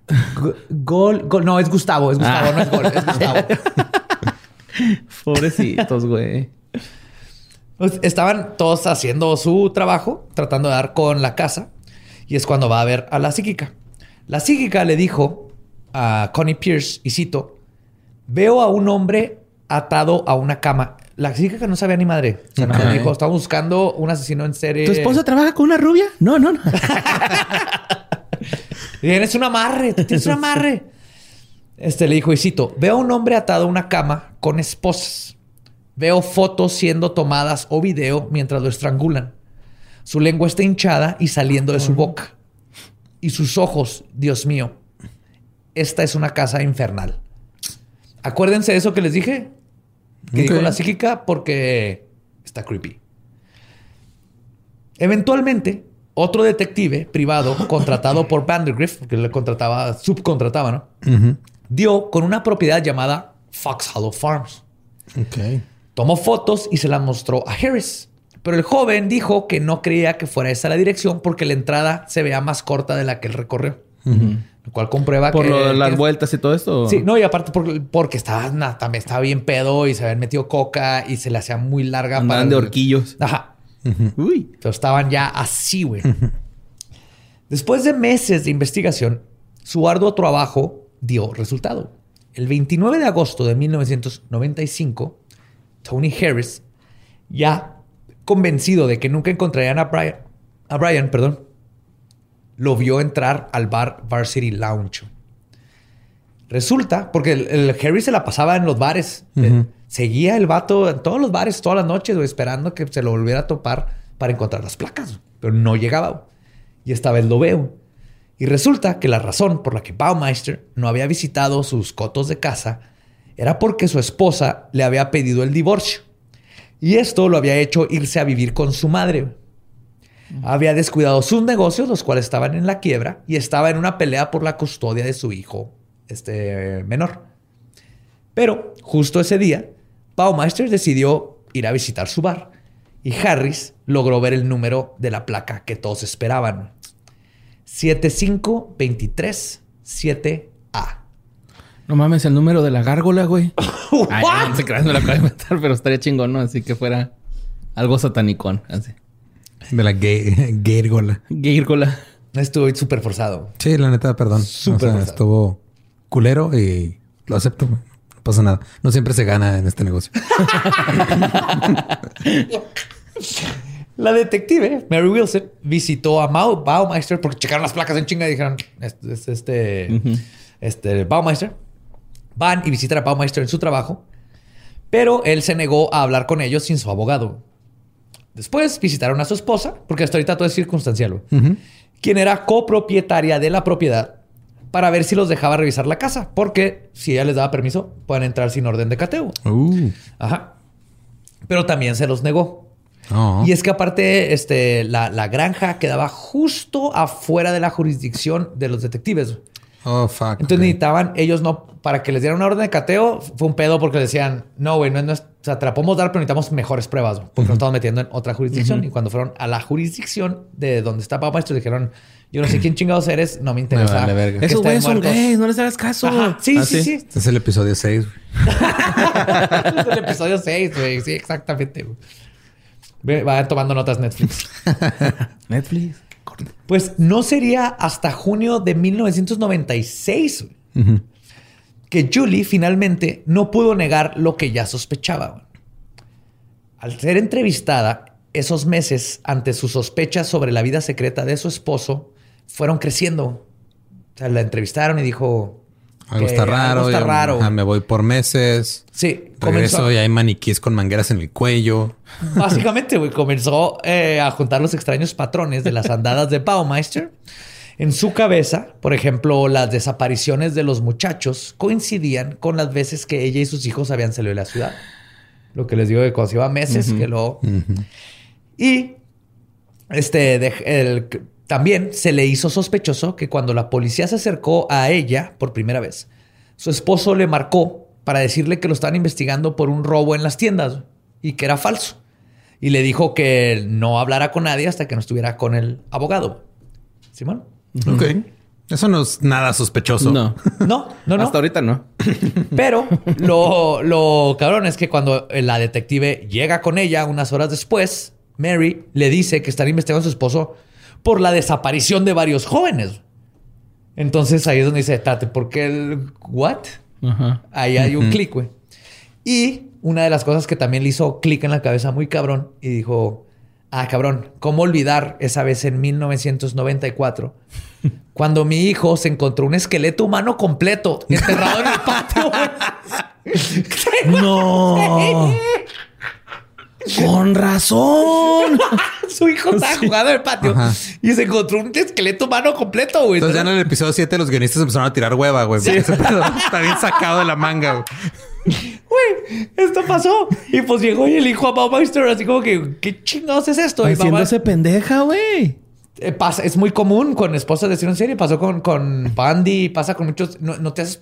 G- Gol, gol. No, es Gustavo, es Gustavo, Ah. no es gol, es Gustavo. Pobrecitos, güey. Pues, estaban todos haciendo su trabajo, tratando de dar con la casa. Y es cuando va a ver a la psíquica. La psíquica le dijo a Connie Pierce, y cito, veo a un hombre atado a una cama. La psíquica no sabía ni madre. O sea, Ok. dijo, estamos buscando un asesino en serie. ¿Tu esposa trabaja con una rubia? No, no, no. <laughs> Tienes un amarre, tú tienes un amarre. Este le dijo, y cito, veo a un hombre atado a una cama con esposas. Veo fotos siendo tomadas o video mientras lo estrangulan. Su lengua está hinchada y saliendo de su boca. Y sus ojos, Dios mío, esta es una casa infernal. Acuérdense de eso que les dije. Que Ok. dijo la psíquica porque está creepy. Eventualmente, otro detective privado <laughs> contratado por Vandergrift, porque le contrataba, subcontrataba, ¿no? Dio con una propiedad llamada Fox Hollow Farms. Ok. Tomó fotos y se las mostró a Harris. Pero el joven dijo que no creía que fuera esa la dirección porque la entrada se veía más corta de la que él recorrió. Lo cual comprueba ¿Por que... de las que- vueltas y todo esto? Sí, no, y aparte por- porque estaba, na- también estaba bien pedo y se habían metido coca y se le hacía muy larga Andaban de el- horquillos. Ajá. Uy. Entonces estaban ya así, güey. Después de meses de investigación, su arduo trabajo dio resultado. El 29 de agosto de 1995, Tony Harris, ya convencido de que nunca encontrarían a Brian, a Brian, perdón, lo vio entrar al bar Varsity Lounge. Resulta, porque el, el Harris se la pasaba en los bares. Eh, seguía el vato en todos los bares, todas las noches, esperando que se lo volviera a topar para encontrar las placas. Pero no llegaba. Y esta vez lo veo. Y resulta que la razón por la que Baumeister no había visitado sus cotos de casa era porque su esposa le había pedido el divorcio. Y esto lo había hecho irse a vivir con su madre. Había descuidado sus negocios, los cuales estaban en la quiebra, y estaba en una pelea por la custodia de su hijo este, menor. Pero justo ese día, Baumeister decidió ir a visitar su bar y Harris logró ver el número de la placa que todos esperaban. 75237A. No mames, el número de la gárgola, güey. <laughs> Ay, What? no se crean, me lo acabo de inventar, pero estaría chingón, ¿no? Así que fuera algo satanicón. Así. De la gay, <laughs> gárgola. Gárgola. Estuve súper forzado. Sí, la neta, perdón. Súper o sea, forzado. estuvo culero y lo acepto. No pasa nada. No siempre se gana en este negocio. <laughs> La detective, Mary Wilson, visitó a Mau Baumeister porque checaron las placas en chinga y dijeron, este, este, este, este Baumeister. Van y visitan a Baumeister en su trabajo, pero él se negó a hablar con ellos sin su abogado. Después visitaron a su esposa, porque hasta ahorita todo es circunstancial, quien era copropietaria de la propiedad para ver si los dejaba revisar la casa, porque si ella les daba permiso, pueden entrar sin orden de cateo. Uh. Ajá. Pero también se los negó. Oh. Y es que aparte, este, la, la granja quedaba justo afuera de la jurisdicción de los detectives. Oh, fuck. Entonces necesitaban, ellos no, para que les dieran una orden de cateo, fue un pedo porque decían, no, güey, no, es- no es- o sea, te la podemos dar, pero necesitamos mejores pruebas, porque nos estamos metiendo en otra jurisdicción. Y cuando fueron a la jurisdicción de donde está Papá Maestro, dijeron, yo no sé quién chingados eres, no me interesa. vale verga. Esos güeyes son muertos". gays, no les hagas caso. Ajá, Sí, Ah, sí, sí. Este es el episodio 6. <laughs> es el episodio 6, güey. Sí, exactamente. güey. Vayan tomando notas Netflix. <laughs> Netflix. Pues no sería hasta junio de 1996 güey, que Julie finalmente no pudo negar lo que ya sospechaba. Al ser entrevistada, esos meses ante sus sospechas sobre la vida secreta de su esposo fueron creciendo. O sea, la entrevistaron y dijo... Algo está raro. Algo está raro. ajá, me voy por meses. Sí, Regreso comenzó- y hay maniquíes con mangueras en el cuello. Básicamente, güey, comenzó eh, a juntar los extraños patrones de las andadas de Baumeister. En su cabeza, por ejemplo, las desapariciones de los muchachos coincidían con las veces que ella y sus hijos habían salido de la ciudad. Lo que les digo de cuando se iba meses, que luego... Y este, de- el- también se le hizo sospechoso que cuando la policía se acercó a ella por primera vez, su esposo le marcó para decirle que lo estaban investigando por un robo en las tiendas y que era falso. Y le dijo que no hablara con nadie hasta que no estuviera con el abogado. ¿Simón? Ok. Eso no es nada sospechoso. No. <laughs> No, no, no. Hasta ahorita no. <laughs> Pero lo, lo cabrón es que cuando la detective llega con ella unas horas después, Mary le dice que están investigando a su esposo por la desaparición de varios jóvenes. Entonces ahí es donde dice, Tate, ¿por qué el what? Ajá. Ahí hay un clic, güey. Y una de las cosas que también le hizo clic en la cabeza muy cabrón y dijo, ah, cabrón, ¿cómo olvidar esa vez en 1994 <laughs> cuando mi hijo se encontró un esqueleto humano completo enterrado en el patio? <laughs> No. <laughs> Con razón. <laughs> Su hijo estaba jugando en el patio Ajá. y se encontró un esqueleto humano completo, güey. Entonces ya en el episodio 7 los guionistas empezaron a tirar hueva, güey. Pedo Está bien sacado de la manga, güey. <laughs> Güey, esto pasó. Y pues llegó y el hijo a Baumeister así como que, ¿qué chingados es esto? Mamá- Haciéndose pendeja, güey. Eh, pasa, es muy común con esposas de en serie. Pasó con, con Bundy, pasa con muchos. No, no te haces.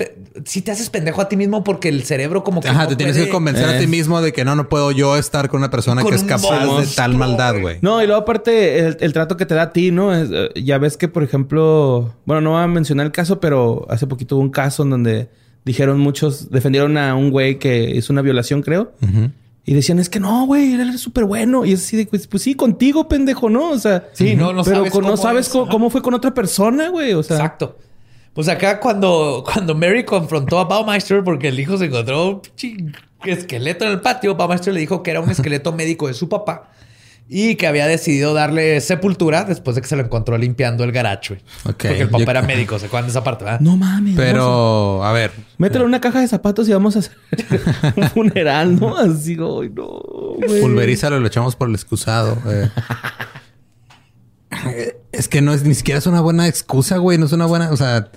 Sí te haces pendejo a ti mismo porque el cerebro, como que. Ajá, no te tienes puede- que convencer a ti mismo de que no, no puedo yo estar con una persona Con que es capaz de tal maldad, güey. No, y luego aparte el, el trato que te da a ti, ¿no? Es, eh, ya ves que, por ejemplo, bueno, no voy a mencionar el caso, pero hace poquito hubo un caso en donde dijeron muchos, defendieron a un güey que hizo una violación, creo. Ujú. Y decían, es que no, güey, él es súper bueno. Y es así de, pues, pues sí, contigo, pendejo, ¿no? O sea, Sí, no, no pero sabes con- no cómo sabes es, cómo, fue con otra persona, güey. O sea, Exacto. Pues acá cuando, cuando Mary confrontó a Baumeister porque el hijo se encontró un esqueleto en el patio, Baumeister le dijo que era un esqueleto <laughs> médico de su papá y que había decidido darle sepultura después de que se lo encontró limpiando el garacho. Porque el papá Yo- era médico, ¿se acuerdan de esa parte? verdad? no mames. Pero, a ver. Mételo en una caja de zapatos y vamos a hacer <laughs> un funeral, ¿no? Así, güey, no, güey. Pulverízalo y lo echamos por el excusado. Eh, <laughs> es que no es ni siquiera es una buena excusa, güey. No es una buena. O sea,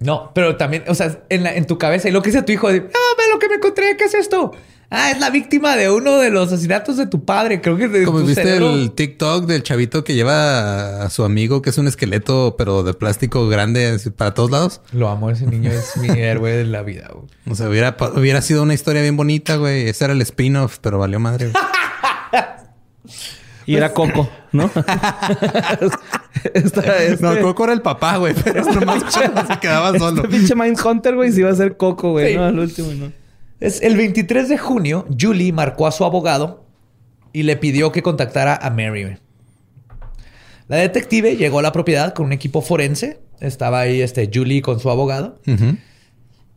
No, pero también, o sea, en, la- en tu cabeza, y lo que dice tu hijo, de, ah, ve lo que me encontré, ¿qué es esto? Ah, es la víctima de uno de los asesinatos de tu padre. Creo que de como tu viste cerebro- el TikTok del chavito que lleva a su amigo, que es un esqueleto, pero de plástico grande así, para todos lados. Lo amo, ese niño es mi <laughs> héroe de la vida. güey. O sea, hubiera, hubiera sido una historia bien bonita, güey. Ese era el spin-off, pero valió madre. güey. Y era Coco, ¿no? <laughs> Esta, <laughs> este, No, Coco era el papá, güey. Pero es nomás se quedaba solo. Este pinche Mindhunter, güey, si iba a ser Coco, güey. Sí. No, al último, no. Es el 23 de junio, Julie marcó a su abogado y le pidió que contactara a Mary. La detective llegó a la propiedad con un equipo forense. Estaba ahí este, Julie con su abogado.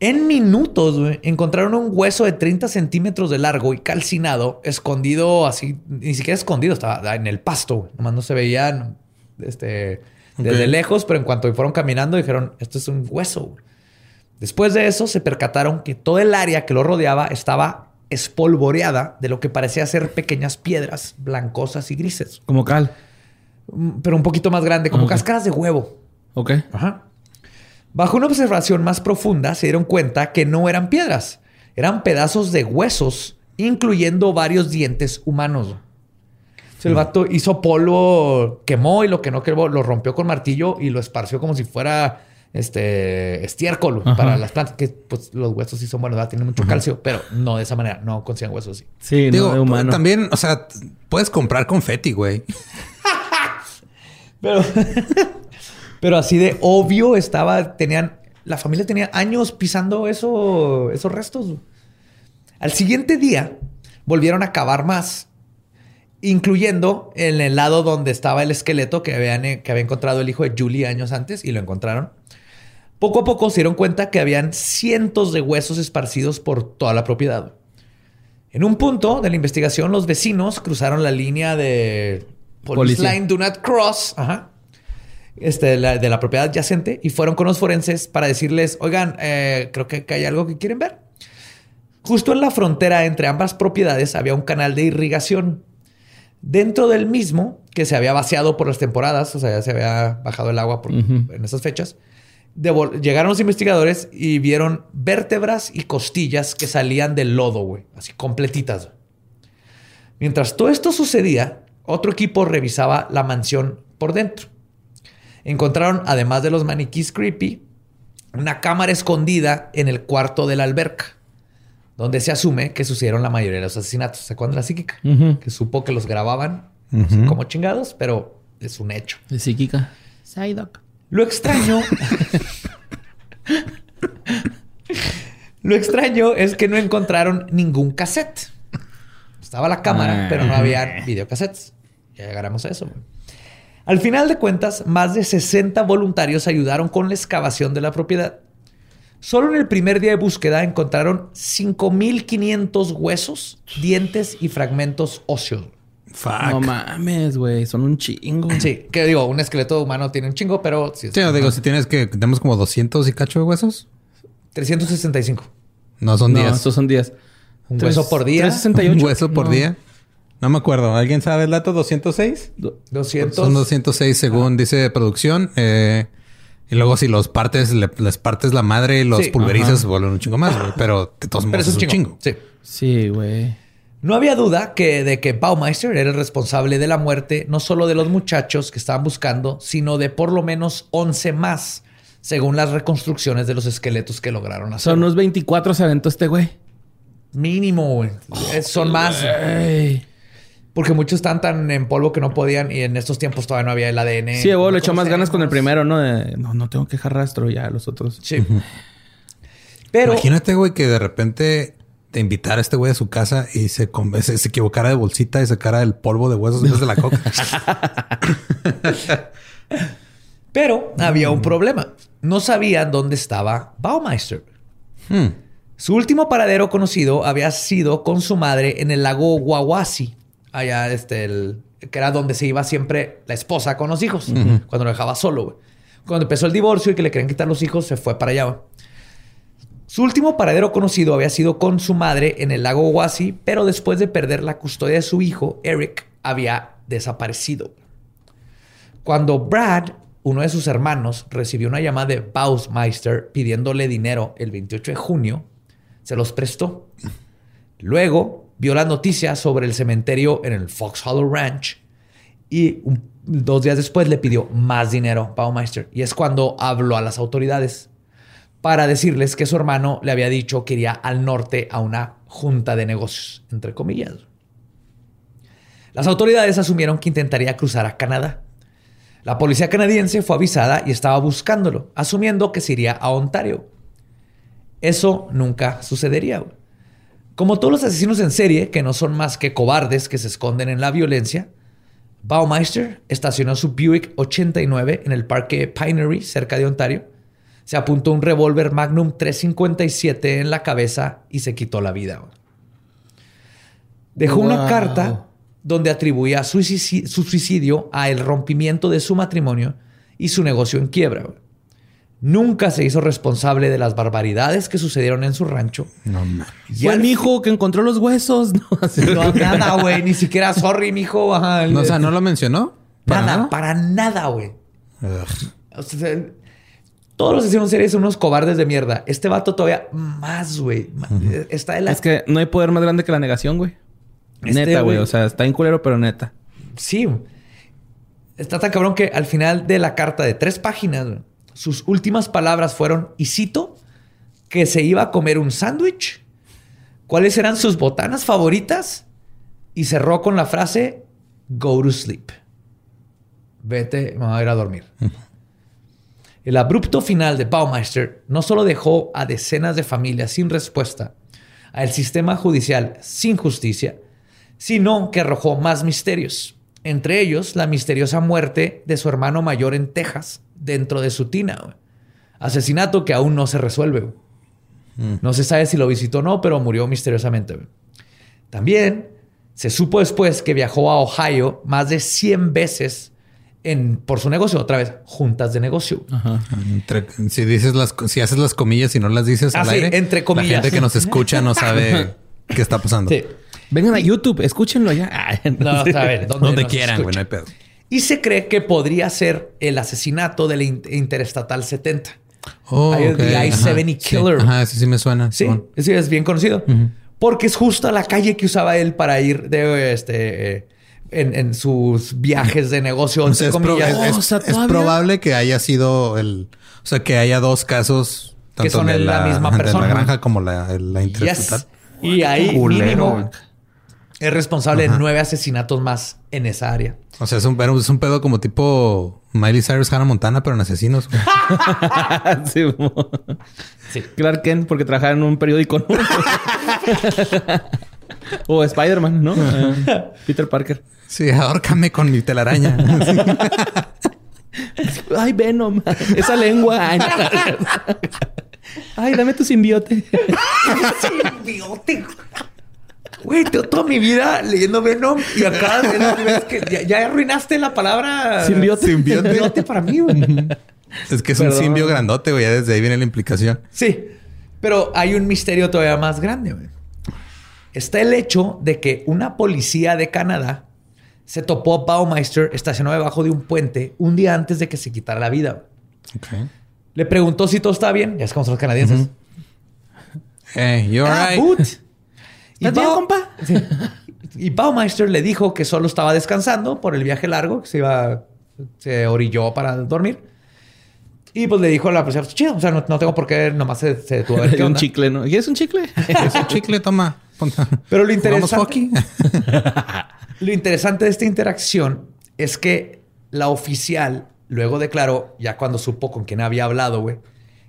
En minutos encontraron un hueso de 30 centímetros de largo y calcinado, escondido así, ni siquiera escondido, estaba en el pasto. Nomás no se veían este, desde lejos, pero en cuanto fueron caminando dijeron, esto es un hueso. güey". Después de eso se percataron que todo el área que lo rodeaba estaba espolvoreada de lo que parecía ser pequeñas piedras blancosas y grises, Como Cal. Mm, pero un poquito más grande, como Ok. cáscaras de huevo. Ok. Ajá. Bajo una observación más profunda, se dieron cuenta que no eran piedras, eran pedazos de huesos, incluyendo varios dientes humanos. Entonces, El vato hizo polvo, quemó y lo que no quemó lo rompió con martillo y lo esparció como si fuera este estiércol Ajá. para las plantas. Que pues los huesos sí son buenos, ¿verdad? tienen mucho calcio, pero no de esa manera, no consigan huesos así. Sí, Digo, no de humano. también, o sea, puedes comprar confeti, güey. Pero, <laughs> pero así de obvio estaba, tenían, la familia tenía años pisando eso, esos restos. Al siguiente día volvieron a cavar más, incluyendo en el lado donde estaba el esqueleto que, habían, eh, que había encontrado el hijo de Julie años antes y lo encontraron. Poco a poco se dieron cuenta que habían cientos de huesos esparcidos por toda la propiedad. En un punto de la investigación, los vecinos cruzaron la línea de Police Policía. Line Do Not Cross ajá, este, de, la, de la propiedad adyacente y fueron con los forenses para decirles, oigan, eh, creo que hay algo que quieren ver. Justo en la frontera entre ambas propiedades había un canal de irrigación. Dentro del mismo, que se había vaciado por las temporadas, o sea, ya se había bajado el agua por- en esas fechas, llegaron los investigadores y vieron vértebras y costillas que salían del lodo, güey, así completitas. Mientras todo esto sucedía, otro equipo revisaba la mansión por dentro. Encontraron, además de los maniquís creepy, una cámara escondida en el cuarto de la alberca, donde se asume que sucedieron la mayoría de los asesinatos. ¿Se acuerdan de la psíquica? Que supo que los grababan no sé como chingados, pero es un hecho. De psíquica. Psyduck. Lo extraño. Lo extraño es que no encontraron ningún cassette. Estaba la cámara, Ah. pero no había videocassettes. Ya llegaremos a eso. Al final de cuentas, más de 60 voluntarios ayudaron con la excavación de la propiedad. Solo en el primer día de búsqueda encontraron 5.500 huesos, dientes y fragmentos óseos. Fuck. No mames, güey. Son un chingo. Sí, que digo, un esqueleto humano tiene un chingo, pero sí es Sí, no, digo, si tienes que... Tenemos como 200 y cacho de huesos. 365. No, son no, 10. estos son 10. Un Tres- hueso por día. 368. Un hueso por No. día. No me acuerdo. ¿Alguien sabe el dato? ¿206? 200. Son 206 según dice producción. Eh, y luego si los partes, le- les partes la madre y los Sí. pulverizas, se vuelven un chingo más, güey. Pero de todos Pero modos es un chingo. Sí. Sí, güey. No había duda que, de que Baumeister era el responsable de la muerte no solo de los muchachos que estaban buscando, sino de por lo menos 11 más, según las reconstrucciones de los esqueletos que lograron hacer. Son unos 24 se aventó este güey. Mínimo, güey. Eh, Son más. Porque muchos están tan en polvo que no podían y en estos tiempos todavía no había el ADN. Sí, güey, le echó más ganas con el primero, ¿no? De, no, no tengo que dejar rastro ya los otros. Sí. Pero Imagínate, güey, que de repente te invitara a este güey a su casa y se, se, se equivocara de bolsita y sacara el polvo de huesos de la coca. <laughs> Pero había un problema. No sabían dónde estaba Baumeister. Hmm. Su último paradero conocido había sido con su madre en el lago Wawasi, allá este, el, que era donde se iba siempre la esposa con los hijos, cuando lo dejaba solo. Cuando empezó el divorcio y que le querían quitar los hijos, se fue para allá. Su último paradero conocido había sido con su madre en el lago Wawasi, pero después de perder la custodia de su hijo, Eric había desaparecido. Cuando Brad, uno de sus hermanos, recibió una llamada de Bausmeister pidiéndole dinero el 28 de junio, se los prestó. Luego vio las noticias sobre el cementerio en el Fox Hollow Ranch y dos días después le pidió más dinero a Baumeister. Y es cuando habló a las autoridades para decirles que su hermano le había dicho que iría al norte a una junta de negocios, entre comillas. Las autoridades asumieron que intentaría cruzar a Canadá. La policía canadiense fue avisada y estaba buscándolo, asumiendo que se iría a Ontario. Eso nunca sucedería. Como todos los asesinos en serie, que no son más que cobardes que se esconden en la violencia, Baumeister estacionó su Buick 89 en el parque Pinery, cerca de Ontario. Se apuntó un revólver Magnum 357 en la cabeza y se quitó la vida. güey. Dejó una carta donde atribuía su suicidio, su suicidio a el rompimiento de su matrimonio y su negocio en quiebra. Nunca se hizo responsable de las barbaridades que sucedieron en su rancho. No mames. Y Fue al el hijo que encontró los huesos. No, <laughs> No, nada, güey. Ni siquiera sorry, mijo. Ajá, No, o sea, no lo mencionó. ¿Para nada, nada? para nada, güey. O sea, todos los asesinos en serie son unos cobardes de mierda. Este vato todavía más, güey. Ma- Está de la... Es que no hay poder más grande que la negación, güey. Este, neta, güey. O sea, está en culero, pero neta. Sí. Está tan cabrón que al final de la carta de tres páginas, sus últimas palabras fueron, y cito, que se iba a comer un sándwich, cuáles eran sus botanas favoritas, y cerró con la frase, go to sleep. Vete, me voy a ir a dormir. El abrupto final de Baumeister no solo dejó a decenas de familias sin respuesta, al sistema judicial sin justicia, sino que arrojó más misterios. Entre ellos, la misteriosa muerte de su hermano mayor en Texas, dentro de su tina. Asesinato que aún no se resuelve. güey. No se sabe si lo visitó o no, pero murió misteriosamente. También se supo después que viajó a Ohio más de 100 veces en, por su negocio, otra vez, juntas de negocio. Entre- si dices las, si haces las comillas y no las dices Ah, al sí, aire, entre comillas. la gente que nos escucha no sabe <laughs> qué está pasando. Sí. Vengan a YouTube, escúchenlo ya. <laughs> Ay, No, a ver, <laughs> ¿dónde Donde quieran, güey, no hay pedo. Y se cree que podría ser el asesinato del in- Interestatal 70. Oh, Hay el ok. The Ajá. I-70 Sí. Killer. Ajá, ese sí me suena. Sí, Simón. sí, es bien conocido. Porque es justo a la calle que usaba él para ir de este eh, en, en sus viajes de negocio. O sea, entre es, Oh, o sea, es todavía- probable que haya sido el... O sea, que haya dos casos... Que son de la misma de persona. la granja como la, la Yes. Y ahí mínimo es responsable Ajá. de nueve asesinatos más en esa área. O sea, es un, es un pedo como tipo Miley Cyrus, Hannah Montana, pero en asesinos. <laughs> Sí, mo. Clark Kent, porque trabajaba en un periódico. <laughs> o Spider-Man, ¿no? Eh, Peter Parker. sí, ahórcame con mi telaraña. Ay, Venom. Esa lengua. Ay, dame tu simbiote. Simbiote. Güey, to- toda mi vida leyendo Venom y acá ves que ya, ya arruinaste la palabra Simbiote. simbiote para mí, güey. es que es Perdón. un simbio grandote, güey. Ya desde ahí viene la implicación. Sí, pero hay un misterio todavía más grande. güey. Está el hecho de que una policía de Canadá se topó a Baumeister estacionado debajo de un puente un día antes de que se quitara la vida. Le preguntó si todo estaba bien. Ya es como son los canadienses. Hey, you Ah, alright? <laughs> Y ¿Estás bien, compa? <laughs> Y Baumeister le dijo que solo estaba descansando por el viaje largo, que se iba, se orilló para dormir. Y pues le dijo a la policía, chido, o sea, no, no tengo por qué, nomás se, se detuvo a ver <laughs> qué dio un onda. chicle, ¿no? ¿Quieres un chicle? <laughs> Es un chicle, toma. <laughs> Pero lo ¿Jugamos interesante, lo interesante de esta interacción es que la oficial luego declaró, ya cuando supo con quién había hablado, güey,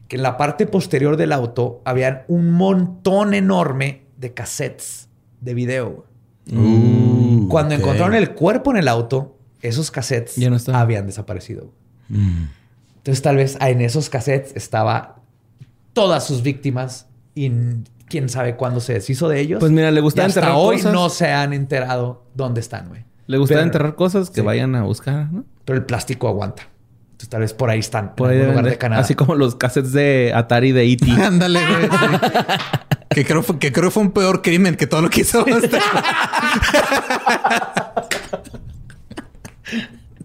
que en la parte posterior del auto habían un montón enorme de cassettes de video. Uh, Cuando encontraron el cuerpo en el auto, esos cassettes Ya no estaban. habían desaparecido. Mm. Entonces tal vez en esos cassettes estaba todas sus víctimas y quién sabe cuándo se deshizo de ellos. Pues mira, le gustaba Y hasta enterrar hoy no se han enterado dónde están, güey. Le Pero- enterrar cosas que Sí. vayan a buscar, ¿no? Pero el plástico aguanta. Entonces tal vez por ahí están, Por en ahí algún lugar de- de Canadá. Así como los cassettes de Atari de E.T. <laughs> Ándale, güey. <laughs> que, creo, que creo fue un peor crimen que todo lo que hizo. <laughs>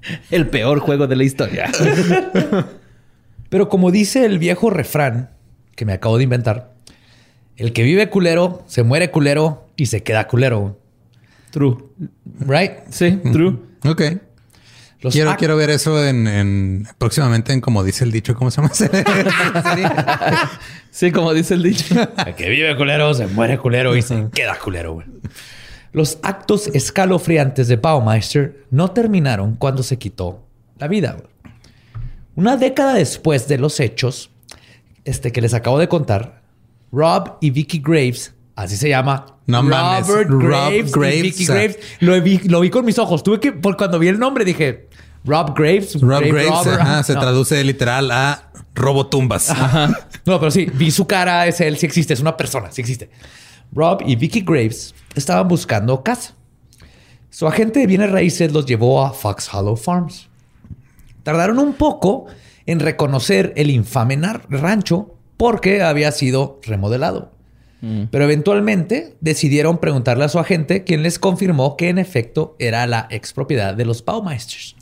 <laughs> el peor juego de la historia. <laughs> Pero como dice el viejo refrán que me acabo de inventar, el que vive culero, se muere culero y se queda culero. True. Right? Sí, true. ok. Los Quiero, quiero ver eso en, en- próximamente en como dice el dicho, ¿cómo se llama? <laughs> Sí, como dice el dicho. El que vive culero, se muere culero y se queda culero. güey. Los actos escalofriantes de Baumeister no terminaron cuando se quitó la vida. Una década después de los hechos, este que les acabo de contar, Rob y Vicky Graves, así se llama. No mames, Robert Rob Graves, y Graves, Vicky o sea. Graves. Lo vi, lo vi con mis ojos. Tuve que, por cuando vi el nombre, dije Rob Graves. Rob Grave Graves ajá, se No. traduce literal a robotumbas. No, pero sí, vi su cara, es él, sí existe, es una persona, sí existe. Rob y Vicky Graves estaban buscando casa. Su agente de bienes raíces los llevó a Fox Hollow Farms. Tardaron un poco en reconocer el infame nar- rancho porque había sido remodelado. Pero eventualmente decidieron preguntarle a su agente, quien les confirmó que en efecto era la expropiedad de los Baumeisters.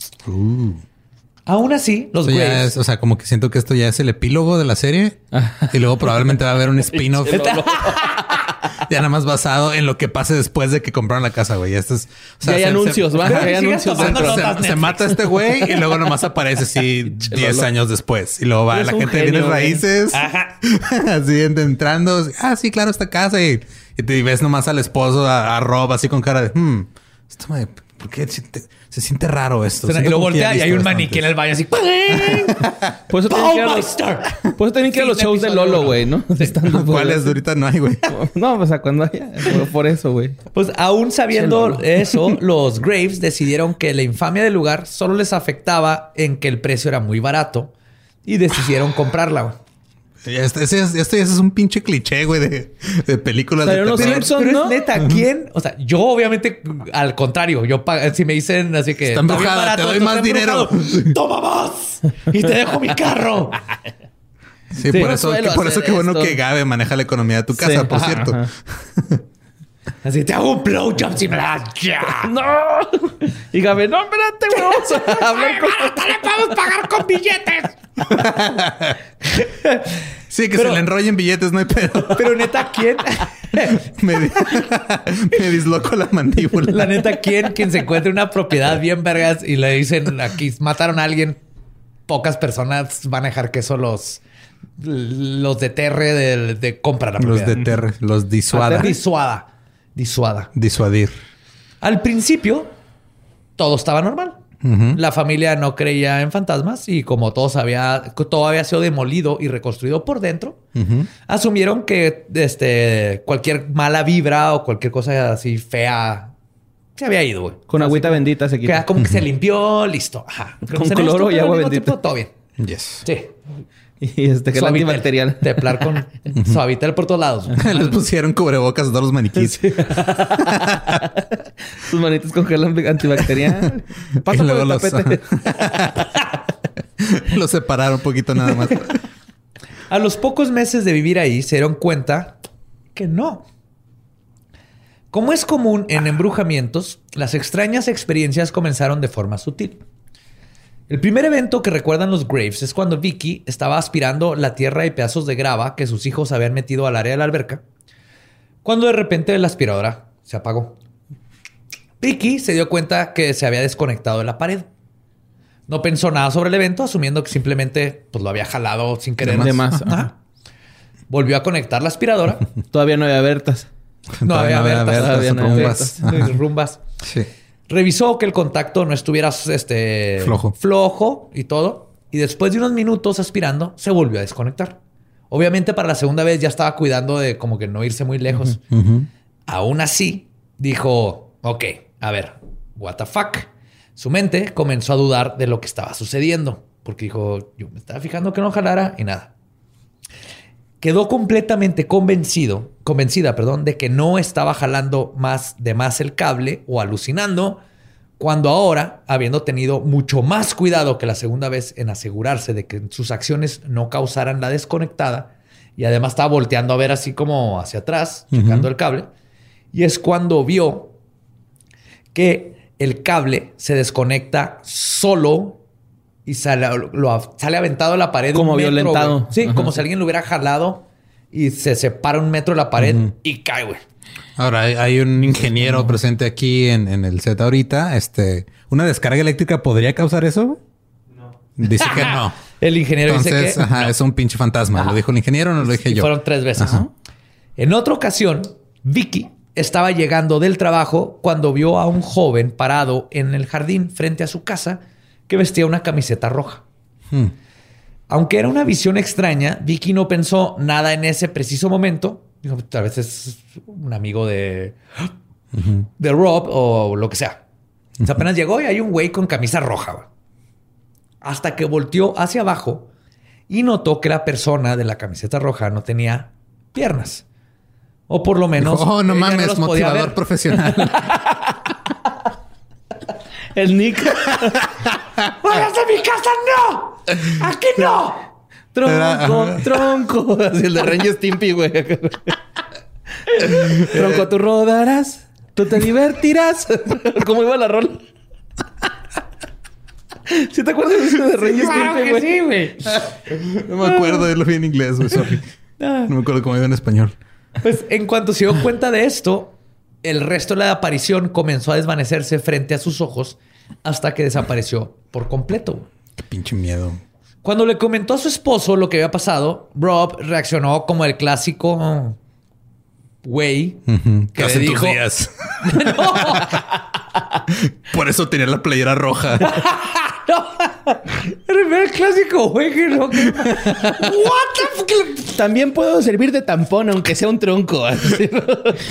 Aún así, los Esto ya Graves... es, o sea, como que siento que esto ya es el epílogo de la serie y luego probablemente va a haber un <laughs> spin-off <laughs> ya nada más basado en lo que pase después de que compraron la casa, güey. Esto es, o Ya hay se- anuncios, se- va. Ya hay anuncios se, mata este güey y luego nomás aparece así 10 Lolo. años después. Y luego va Eres la gente genio, güey. raíces. <laughs> así ent- entrando. Ah, sí, claro, esta casa. Y, y te ves nomás al esposo, a, a Rob, así con cara de... Hmm, esto me- ¿Por qué se, te- se siente raro esto? Y ya voltea y hay un maniquí en el baño así. <laughs> Por eso tienen que ir a los, por eso tienen que ir a los shows de Lolo, güey, ¿no? <laughs> Estando- ¿Cuáles ahorita no hay, güey? <laughs> No, o sea, cuando haya. Por, eso, güey. Pues aún sabiendo eso, los Graves decidieron que la infamia del lugar solo les afectaba en que el precio era muy barato y decidieron comprarla. Ya Este, ese es- esto ya es un pinche cliché, güey, de, de películas de los terror. Simpsons. Pero ¿no? es neta, ¿quién? O sea, yo obviamente, al contrario, yo pa- si me dicen así que Está embrujada, te doy más dinero. embrujado, Toma más y te dejo mi carro. <laughs> Sí, Sí, por eso, por eso qué bueno que Gabe maneja la economía de tu casa, Sí. por Ajá, cierto. ajá. <laughs> Así te hago un blowjob si me das ya. <laughs> ¡No! Y Gabe, no, espérate, güey. Vamos a hablar con... le podemos pagar con billetes. Sí, que Pero- se le enrollen billetes, no hay pedo. Pero neta, ¿quién? <laughs> me, di- <laughs> me disloco la mandíbula. La neta, ¿quién quien se encuentre una propiedad bien vergas y le dicen aquí mataron a alguien? Pocas personas van a dejar que eso los, los deterre de, de comprar la Los propiedad. de Terre, los disuada. Disuada. Disuada. Disuadir. Al principio, todo estaba normal. Ujú. La familia no creía en fantasmas y como todo, había, todo había sido demolido y reconstruido por dentro, Ujú. asumieron que este, cualquier mala vibra o cualquier cosa así fea se había ido, güey. Con agüita bendita se Que quita. como que se <laughs> limpió, listo. Ajá. Con cloro y agua bendita. tiempo, todo bien. Yes. Sí. <laughs> Y este es Suavitel. antibacterial. Teplar con <laughs> suavitel por todos lados. <laughs> Les pusieron cubrebocas a todos los maniquís. Sus manitas con gel antibacterial. Pasa por el los, tapete. los separaron un poquito nada más. A los pocos meses de vivir ahí se dieron cuenta que no. Como es común en embrujamientos, las extrañas experiencias comenzaron de forma sutil. El primer evento que recuerdan los Graves es cuando Vicky estaba aspirando la tierra y pedazos de grava que sus hijos habían metido al área de la alberca, cuando de repente la aspiradora Se apagó. Vicky se dio cuenta que se había desconectado de la pared. No pensó nada sobre el evento, asumiendo que simplemente pues, lo había jalado sin querer. De más. Ajá. Volvió a conectar la aspiradora. <laughs> Todavía no había Bertas. No había Bertas, no había rumbas. Rumbas. Sí. Revisó que el contacto no estuviera este, Flojo. flojo y todo. Y después de unos minutos aspirando, se volvió a desconectar. Obviamente para la segunda vez ya estaba cuidando de como que no irse muy lejos. Aún así, dijo, ok, a ver, what the fuck. Su mente comenzó a dudar de lo que estaba sucediendo. Porque dijo, yo me estaba fijando que no jalara y nada. Quedó completamente convencido, convencida, perdón, de que no estaba jalando más de más el cable o alucinando, cuando ahora, habiendo tenido mucho más cuidado que la segunda vez en asegurarse de que sus acciones no causaran la desconectada, y además estaba volteando a ver así como hacia atrás, checando el cable, y es cuando vio que el cable se desconecta solo y sale, lo- sale aventado a la pared. Como un metro, violentado. güey. Sí, Ajá. como si alguien lo hubiera jalado y se separa un metro de la pared y cae, güey. Ahora hay, hay un ingeniero presente aquí en, en el set ahorita. Este, ¿una descarga eléctrica podría causar eso? güey? Dice que no. <laughs> El ingeniero Entonces, dice que ajá, es un pinche fantasma. ¿Lo dijo el ingeniero o no lo dije y yo? fueron tres veces. Ajá. En otra ocasión, Vicky estaba llegando del trabajo cuando vio a un joven parado en el jardín frente a su casa que vestía una camiseta roja. Hmm. Aunque era una visión extraña, Vicky no pensó nada en ese preciso momento. Dijo, tal vez es un amigo de, de Rob o lo que sea. O sea, apenas llegó y hay un güey con camisa roja. Hasta que volteó hacia abajo y notó que la persona de la camiseta roja no tenía piernas. O por lo menos. oh, no mames, los podía motivador ver. profesional. <laughs> El Nick. ¡Vayas de mi casa, no! ¡Aquí no! tronco, Era- tronco. Así el de Ranger Stimpy, güey. tronco, tú rodarás. Tú te divertirás. ¿Cómo iba la rola? ¿Sí te acuerdas de eso de Ranger Claro Stimpy, que güey? sí, güey. no me acuerdo, lo vi en inglés, güey. Sorry. No me acuerdo cómo iba en español. Pues en cuanto se dio cuenta de esto, el resto de la aparición comenzó a desvanecerse frente a sus ojos hasta que desapareció por completo. Qué pinche miedo. Cuando le comentó a su esposo lo que había pasado, Rob reaccionó como el clásico güey que le Hace tus dijo días. <laughs> no, Por eso tenía la playera roja. <laughs> era el clásico güey que no que- What the fuck? También puedo servir de tampón, aunque sea un tronco. ¿no?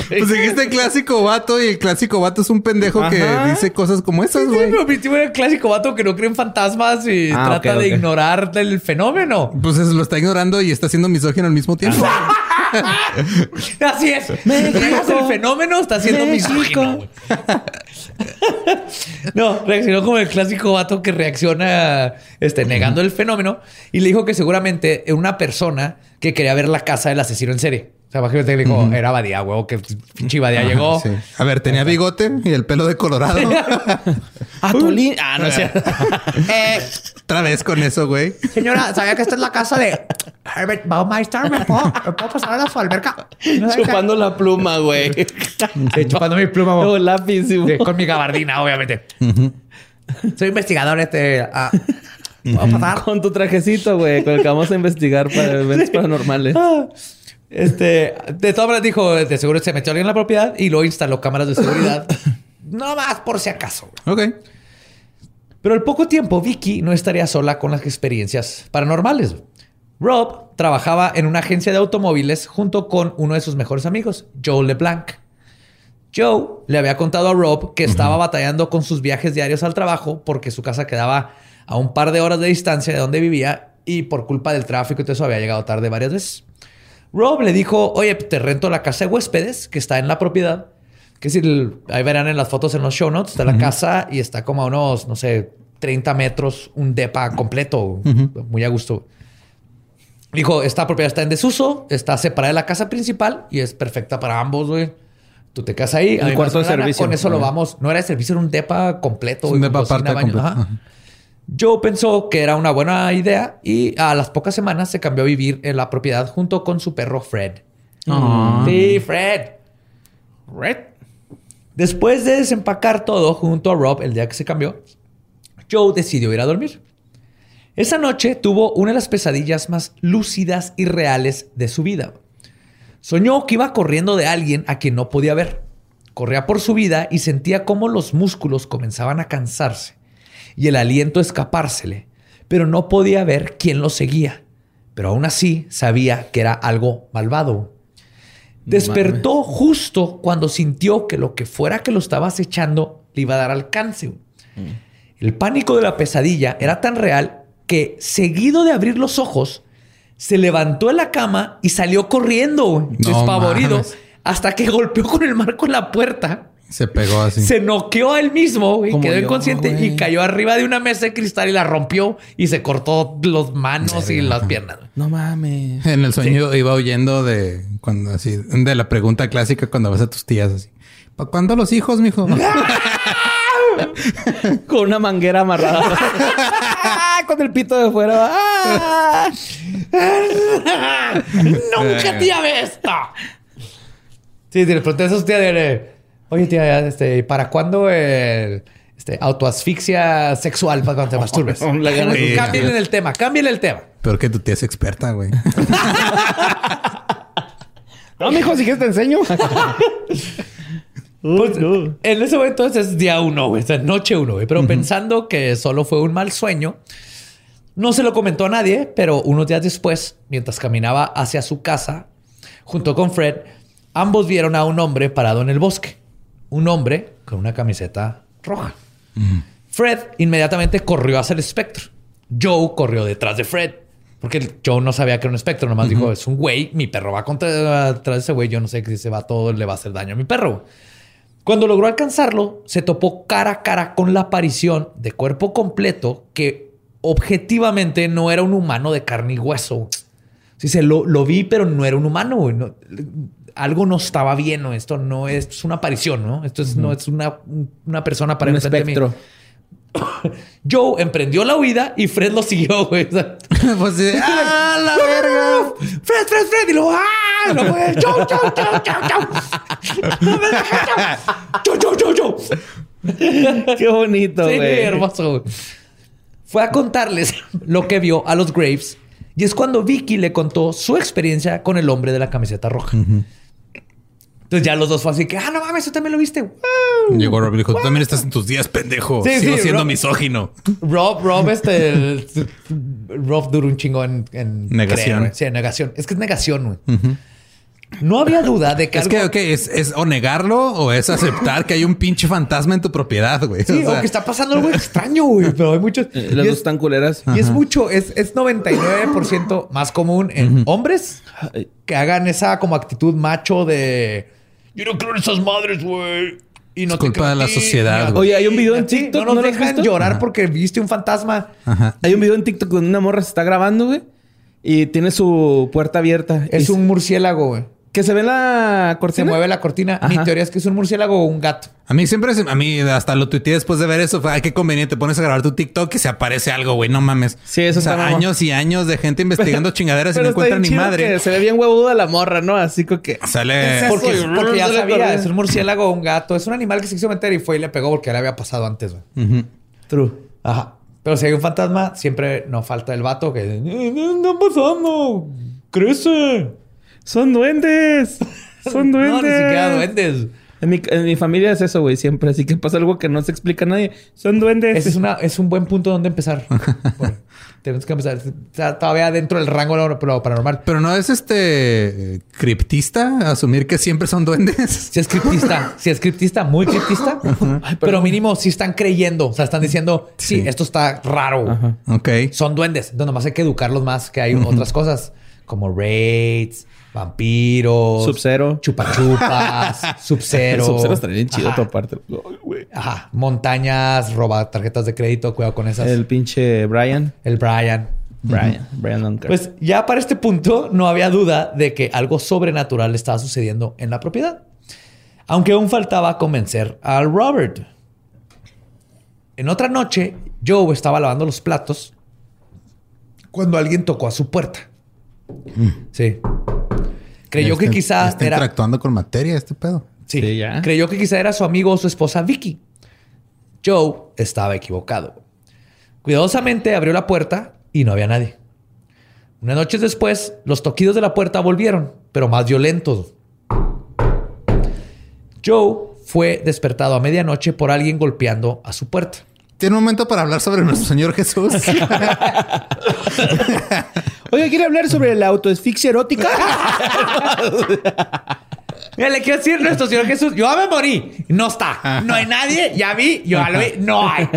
Pues dijiste clásico vato y el clásico vato es un pendejo que dice cosas como esas, Sí, güey. mi objetivo era el clásico vato que no cree en fantasmas y Ah, trata de ok. ignorar el fenómeno. Pues es- lo está ignorando y está siendo misógino al mismo tiempo. <laughs> Así es. México. El fenómeno está siendo misógino, güey. <laughs> No, reaccionó como el clásico vato que reacciona este, negando el fenómeno y le dijo que seguramente una persona que quería ver la casa del asesino en serie. O sea, imagínate, le dijo, era Badía, huevo, que pinche Badía llegó. <laughs> Sí. A ver, tenía bigote y el pelo de colorado. <laughs> Atolín. Ah, no sé. <laughs> Eh, Otra vez con eso, güey. señora, ¿sabía que esta es la casa de Herbert Baumeister? ¿Me puedo, me puedo pasar a su alberca? No. Chupando la pluma, güey. Sí, chupando mi pluma, O lápiz. sí, con mi gabardina, obviamente. Soy investigador, este. ah, ¿Puedo pasar? Con tu trajecito, güey, con el que vamos a investigar para eventos paranormales. Ah, Este, de todas maneras dijo, de seguro se metió alguien en la propiedad y luego instaló cámaras de seguridad. <laughs> no más por si acaso. Ok. Pero al poco tiempo, Vicky no estaría sola con las experiencias paranormales. Rob trabajaba en una agencia de automóviles junto con uno de sus mejores amigos, Joe LeBlanc. Joe le había contado a Rob que estaba batallando con sus viajes diarios al trabajo porque su casa quedaba a un par de horas de distancia de donde vivía y por culpa del tráfico y todo eso había llegado tarde varias veces. Rob le dijo, oye, te rento la casa de huéspedes que está en la propiedad. Que si ahí verán en las fotos en los show notes, está la casa y está como a unos, no sé, 30 metros, un depa completo, muy a gusto. Dijo, esta propiedad está en desuso, está separada de la casa principal y es perfecta para ambos, güey. Tú te quedas ahí. El cuarto de servicio. Con eso lo vamos. No era de servicio, era un depa completo. Es un güey, depa aparte baño. completo. Ajá. Joe pensó que era una buena idea y a las pocas semanas se cambió a vivir en la propiedad junto con su perro Fred. Ah. Sí, Fred. Fred. Después de desempacar todo junto a Rob el día que se cambió, Joe decidió ir a dormir. Esa noche tuvo una de las pesadillas más lúcidas y reales de su vida. Soñó que iba corriendo de alguien a quien no podía ver. Corría por su vida y sentía cómo los músculos comenzaban a cansarse y el aliento escapársele, pero no podía ver quién lo seguía. Pero aún así sabía que era algo malvado. Despertó justo cuando sintió que lo que fuera que lo estaba acechando le iba a dar alcance. El pánico de la pesadilla era tan real que, seguido de abrir los ojos, se levantó en la cama y salió corriendo, No despavorido, mames. hasta que <laughs> golpeó con el marco en la puerta. Se pegó así. Se noqueó a él mismo y Como quedó yo, inconsciente güey. y cayó arriba de una mesa de cristal y la rompió y se cortó las manos y las piernas. güey. No mames. En el sueño iba huyendo de cuando así, de la pregunta clásica cuando vas a tus tías así. ¿Para cuándo los hijos, mijo? <laughs> Con una manguera amarrada. <laughs> Con el pito de fuera. <laughs> ¡Nunca te había visto! Sí, de pronto esos tía de... Oye, tía, este, ¿para cuándo el este, autoasfixia sexual para cuando te <laughs> masturbes? Sí. Cámbienle el tema, cámbienle el tema. Peor que tu tía es experta, güey. <laughs> No, mijo, si quieres te enseño. <laughs> Pues, En ese momento es día uno, güey. O sea, noche uno, güey. Pero pensando que solo fue un mal sueño, no se lo comentó a nadie, pero unos días después, mientras caminaba hacia su casa, junto con Fred, ambos vieron a un hombre parado en el bosque. Un hombre con una camiseta roja. Fred inmediatamente corrió hacia el espectro. Joe corrió detrás de Fred. Porque Joe no sabía que era un espectro, nomás dijo, es un güey, mi perro va contra atrás de ese güey, yo no sé si se va todo le va a hacer daño a mi perro. Cuando logró alcanzarlo, se topó cara a cara con la aparición de cuerpo completo que objetivamente no era un humano de carne y hueso. Sí, se lo, lo vi, pero no era un humano. No- algo no estaba bien. ¿no? Esto no es, es una aparición, ¿no? Esto es, no es una, una persona para Un de mí. espectro. <coughs> Joe emprendió la huida y Fred lo siguió, güey. <laughs> Pues sí. <laughs> ¡Ah, la verga! Fred, Fred, Fred. Y luego, ¡ah! Y luego, Joe, Joe, Joe, Joe, Joe. Joe, <laughs> Joe, Joe, Joe. Qué bonito, Sí, güey. hermoso. güey. Fue a contarles lo que vio a los Graves. Y es cuando Vicky le contó su experiencia con el hombre de la camiseta roja. Entonces ya los dos fue así que, ah, no mames, tú también lo viste. ¡Wow! Llegó Rob y dijo, tú también estás en tus días, pendejo. Sí, Sigo sí, siendo Rob- misógino. Rob, Rob, este. el- Rob duró un chingo en. en Negación. creer, güey. sí, en negación. Es que es negación, güey. No había duda de que Es algo. que, ok, es, es o negarlo o es aceptar que hay un pinche fantasma en tu propiedad, güey. Sí, O sea, o que está pasando algo extraño, güey. Pero hay muchos. Eh, Las es- dos están culeras. Y es mucho, es, es 99% más común en hombres que hagan esa como actitud macho de yo no creo en esas madres, güey. Y no Es te culpa de la sociedad, Oye, hay un video en ti. TikTok, No nos ¿no dejan visto? llorar porque viste un fantasma. Ajá. Hay un video en TikTok donde una morra se está grabando, güey. Y tiene su puerta abierta. Es Y un murciélago, güey. Que se ve la Se cortina. mueve la cortina. Mi teoría es que es un murciélago o un gato. A mí siempre, se- a mí hasta lo tuiteé después de ver eso. Fue, ay, qué conveniente. Pones a grabar tu TikTok y se aparece algo, güey. No mames. Sí, eso o sea, está años y años de gente investigando chingaderas y Pero no está encuentran ni madre. que Se ve bien huevuda la morra, ¿no? Así como que... Sale. Es Porque, y porque ya sabía, es un murciélago o un gato. Es un animal que se quiso meter y fue y le pegó porque le había pasado antes, güey. True. Ajá. Pero si hay un fantasma, siempre no falta el vato que... "Eh, "No está pasando. Crece. Son duendes. Son duendes. <laughs> No, ni siquiera duendes. En mi, en mi familia es eso, güey. Siempre. Así que pasa algo que no se explica a nadie. Son duendes. Ese es, una, es un buen punto donde empezar. <laughs> Bueno, tenemos que empezar. Está todavía dentro del rango de lo paranormal. Pero no es este criptista asumir que siempre son duendes. <laughs> Si es criptista, si es criptista, muy criptista, pero mínimo si están creyendo. O sea, están diciendo, sí, Sí. esto está raro. Ajá. Ok. Son duendes. Entonces, nomás hay que educarlos más, que hay otras cosas como raids, vampiros, Sub-Zero. chupachupas, <laughs> subcero. El Sub-Zero estaría bien chido aparte. Ajá. Montañas, roba tarjetas de crédito, cuidado con esas. El El, pinche Brian. Brian. Brian. Brian Duncan. Pues ya para este punto no había duda de que algo sobrenatural estaba sucediendo en la propiedad. Aunque aún faltaba convencer al Robert. En otra noche, Joe estaba lavando los platos cuando alguien tocó a su puerta. Sí. Creyó que quizá está era... interactuando con materia este pedo. Sí, Sí, ya. creyó que quizá era su amigo o su esposa Vicky. Joe estaba equivocado. Cuidadosamente abrió la puerta y no había nadie. Unas noches después, los toquidos de la puerta volvieron, pero más violentos. Joe fue despertado a medianoche por alguien golpeando a su puerta. Tiene un momento para hablar sobre nuestro Señor Jesús. <laughs> Oye, ¿quiere hablar sobre la autoasfixia erótica? <laughs> Mira, le quiero decir nuestro Señor Jesús, yo ya me morí. No está. No hay nadie. Ya vi, yo ya lo vi. No hay.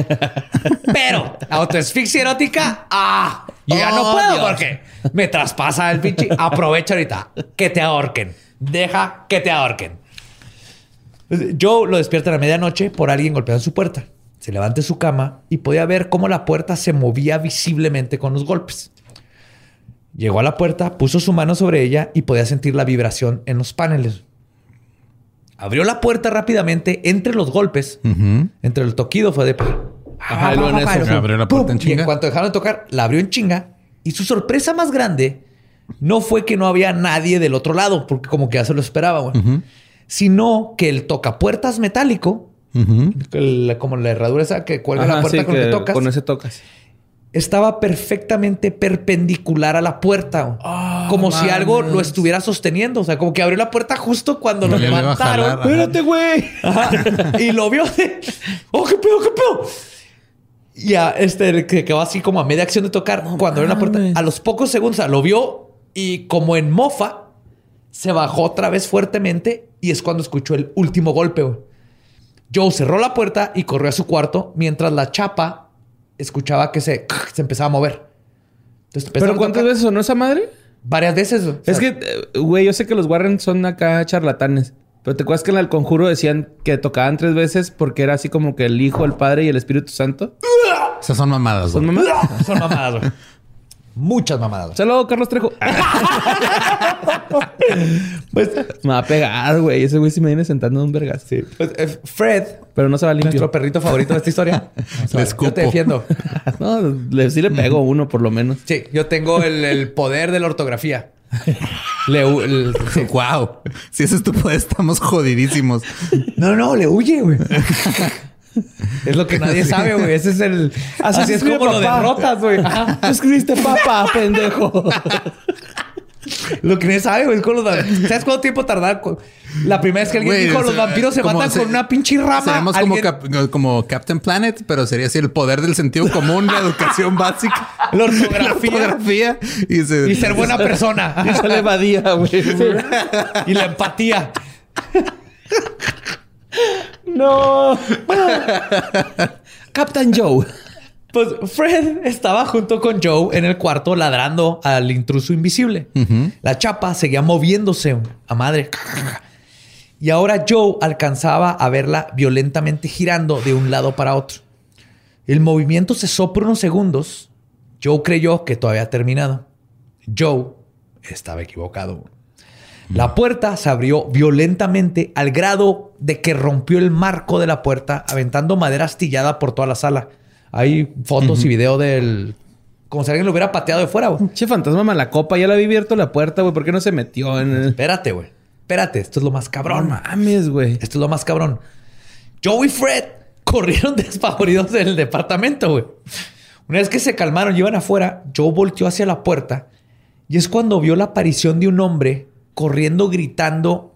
Pero autoasfixia erótica, ah, yo ya no Oh, puedo Dios. porque me traspasa el pinche. Aprovecha ahorita. Que te ahorquen. Deja que te ahorquen. Joe lo despierta a la medianoche por alguien golpeando su puerta. Se levanta de su cama y podía ver cómo la puerta se movía visiblemente con los golpes. Llegó a la puerta, puso su mano sobre ella y podía sentir la vibración en los paneles. Abrió la puerta rápidamente entre los golpes. Entre el toquido fue de... Ajá, y en eso. Abrió la puerta en Y chinga. en cuanto dejaron de tocar, la abrió en chinga. Y su sorpresa más grande no fue que no había nadie del otro lado, porque como que ya se lo esperaba, güey. Sino que el tocapuertas metálico, el- como la herradura esa que cuelga la puerta sí, con la que que tocas, con ese tocas. Estaba perfectamente perpendicular a la puerta. güey. como si algo lo estuviera sosteniendo. O sea, como que abrió la puerta justo cuando lo levantaron. Espérate, güey. Y lo vio de, oh, qué pedo, qué pedo. Y a este que quedó así como a media acción de tocar cuando abrió la puerta. A los pocos segundos, o sea, lo vio y como en mofa, se bajó otra vez fuertemente y es cuando escuchó el último golpe. güey. Joe cerró la puerta y corrió a su cuarto mientras la chapa escuchaba que se, <laughs> se empezaba a mover. Entonces, ¿Pero cuántas veces sonó esa madre? Varias veces. güey. O sea, Es que, eh, güey, yo sé que los Warren son acá charlatanes. Pero te acuerdas que en el conjuro decían que tocaban tres veces porque era así como que el Hijo, el Padre y el Espíritu Santo. Esas son mamadas. ¿Son güey. mamás? <laughs> son mamadas. güey. Muchas mamadas. Saludos, Carlos Trejo. <laughs> Pues, me va a pegar, güey. Ese güey sí me viene sentando en un vergas. Sí. pues, eh, Fred, Pero no se va limpio. nuestro perrito favorito de esta historia. <laughs> Le Yo escupo. te defiendo. <laughs> no, le, sí le pego uno por lo menos. Sí, yo tengo el, el poder de la ortografía. Le hu- el- sí. Wow. Si ese es tu poder, estamos jodidísimos. No, no, le huye, güey. Es lo que nadie sabe, güey. Ese es el. Así, Así es como lo papá. derrotas, güey. Tú escribiste papá, <laughs> pendejo. Lo que nadie sabe, güey, es con los vampiros. ¿Sabes cuánto tiempo tardar? con- La primera vez que alguien Güey, dijo o los vampiros se matan se- con una pinche rama. Seríamos como, alguien- cap- como Captain Planet, pero sería así el poder del sentido común, la educación básica, <laughs> La ortografía. la ortografía y, se- Y ser buena <laughs> persona. Y sale Badía, güey. Y la empatía. No. <laughs> Captain Joe. Pues Fred estaba junto con Joe en el cuarto ladrando al intruso invisible. La chapa seguía moviéndose a madre. Y ahora Joe alcanzaba a verla violentamente girando de un lado para otro. El movimiento cesó por unos segundos. Joe creyó que todavía había terminado. Joe estaba equivocado. La puerta se abrió violentamente al grado de que rompió el marco de la puerta, aventando madera astillada por toda la sala. Hay fotos y video del... Como si alguien lo hubiera pateado de fuera, güey. Che, fantasma malacopa. Ya le había abierto la puerta, güey. ¿Por qué no se metió en el... Espérate, güey. Espérate, esto es lo más No cabrón. mames, güey. Esto es lo más cabrón. Joe y Fred corrieron <laughs> despavoridos del departamento, güey. Una vez que se calmaron y iban afuera, Joe volteó hacia la puerta y es cuando vio la aparición de un hombre corriendo, gritando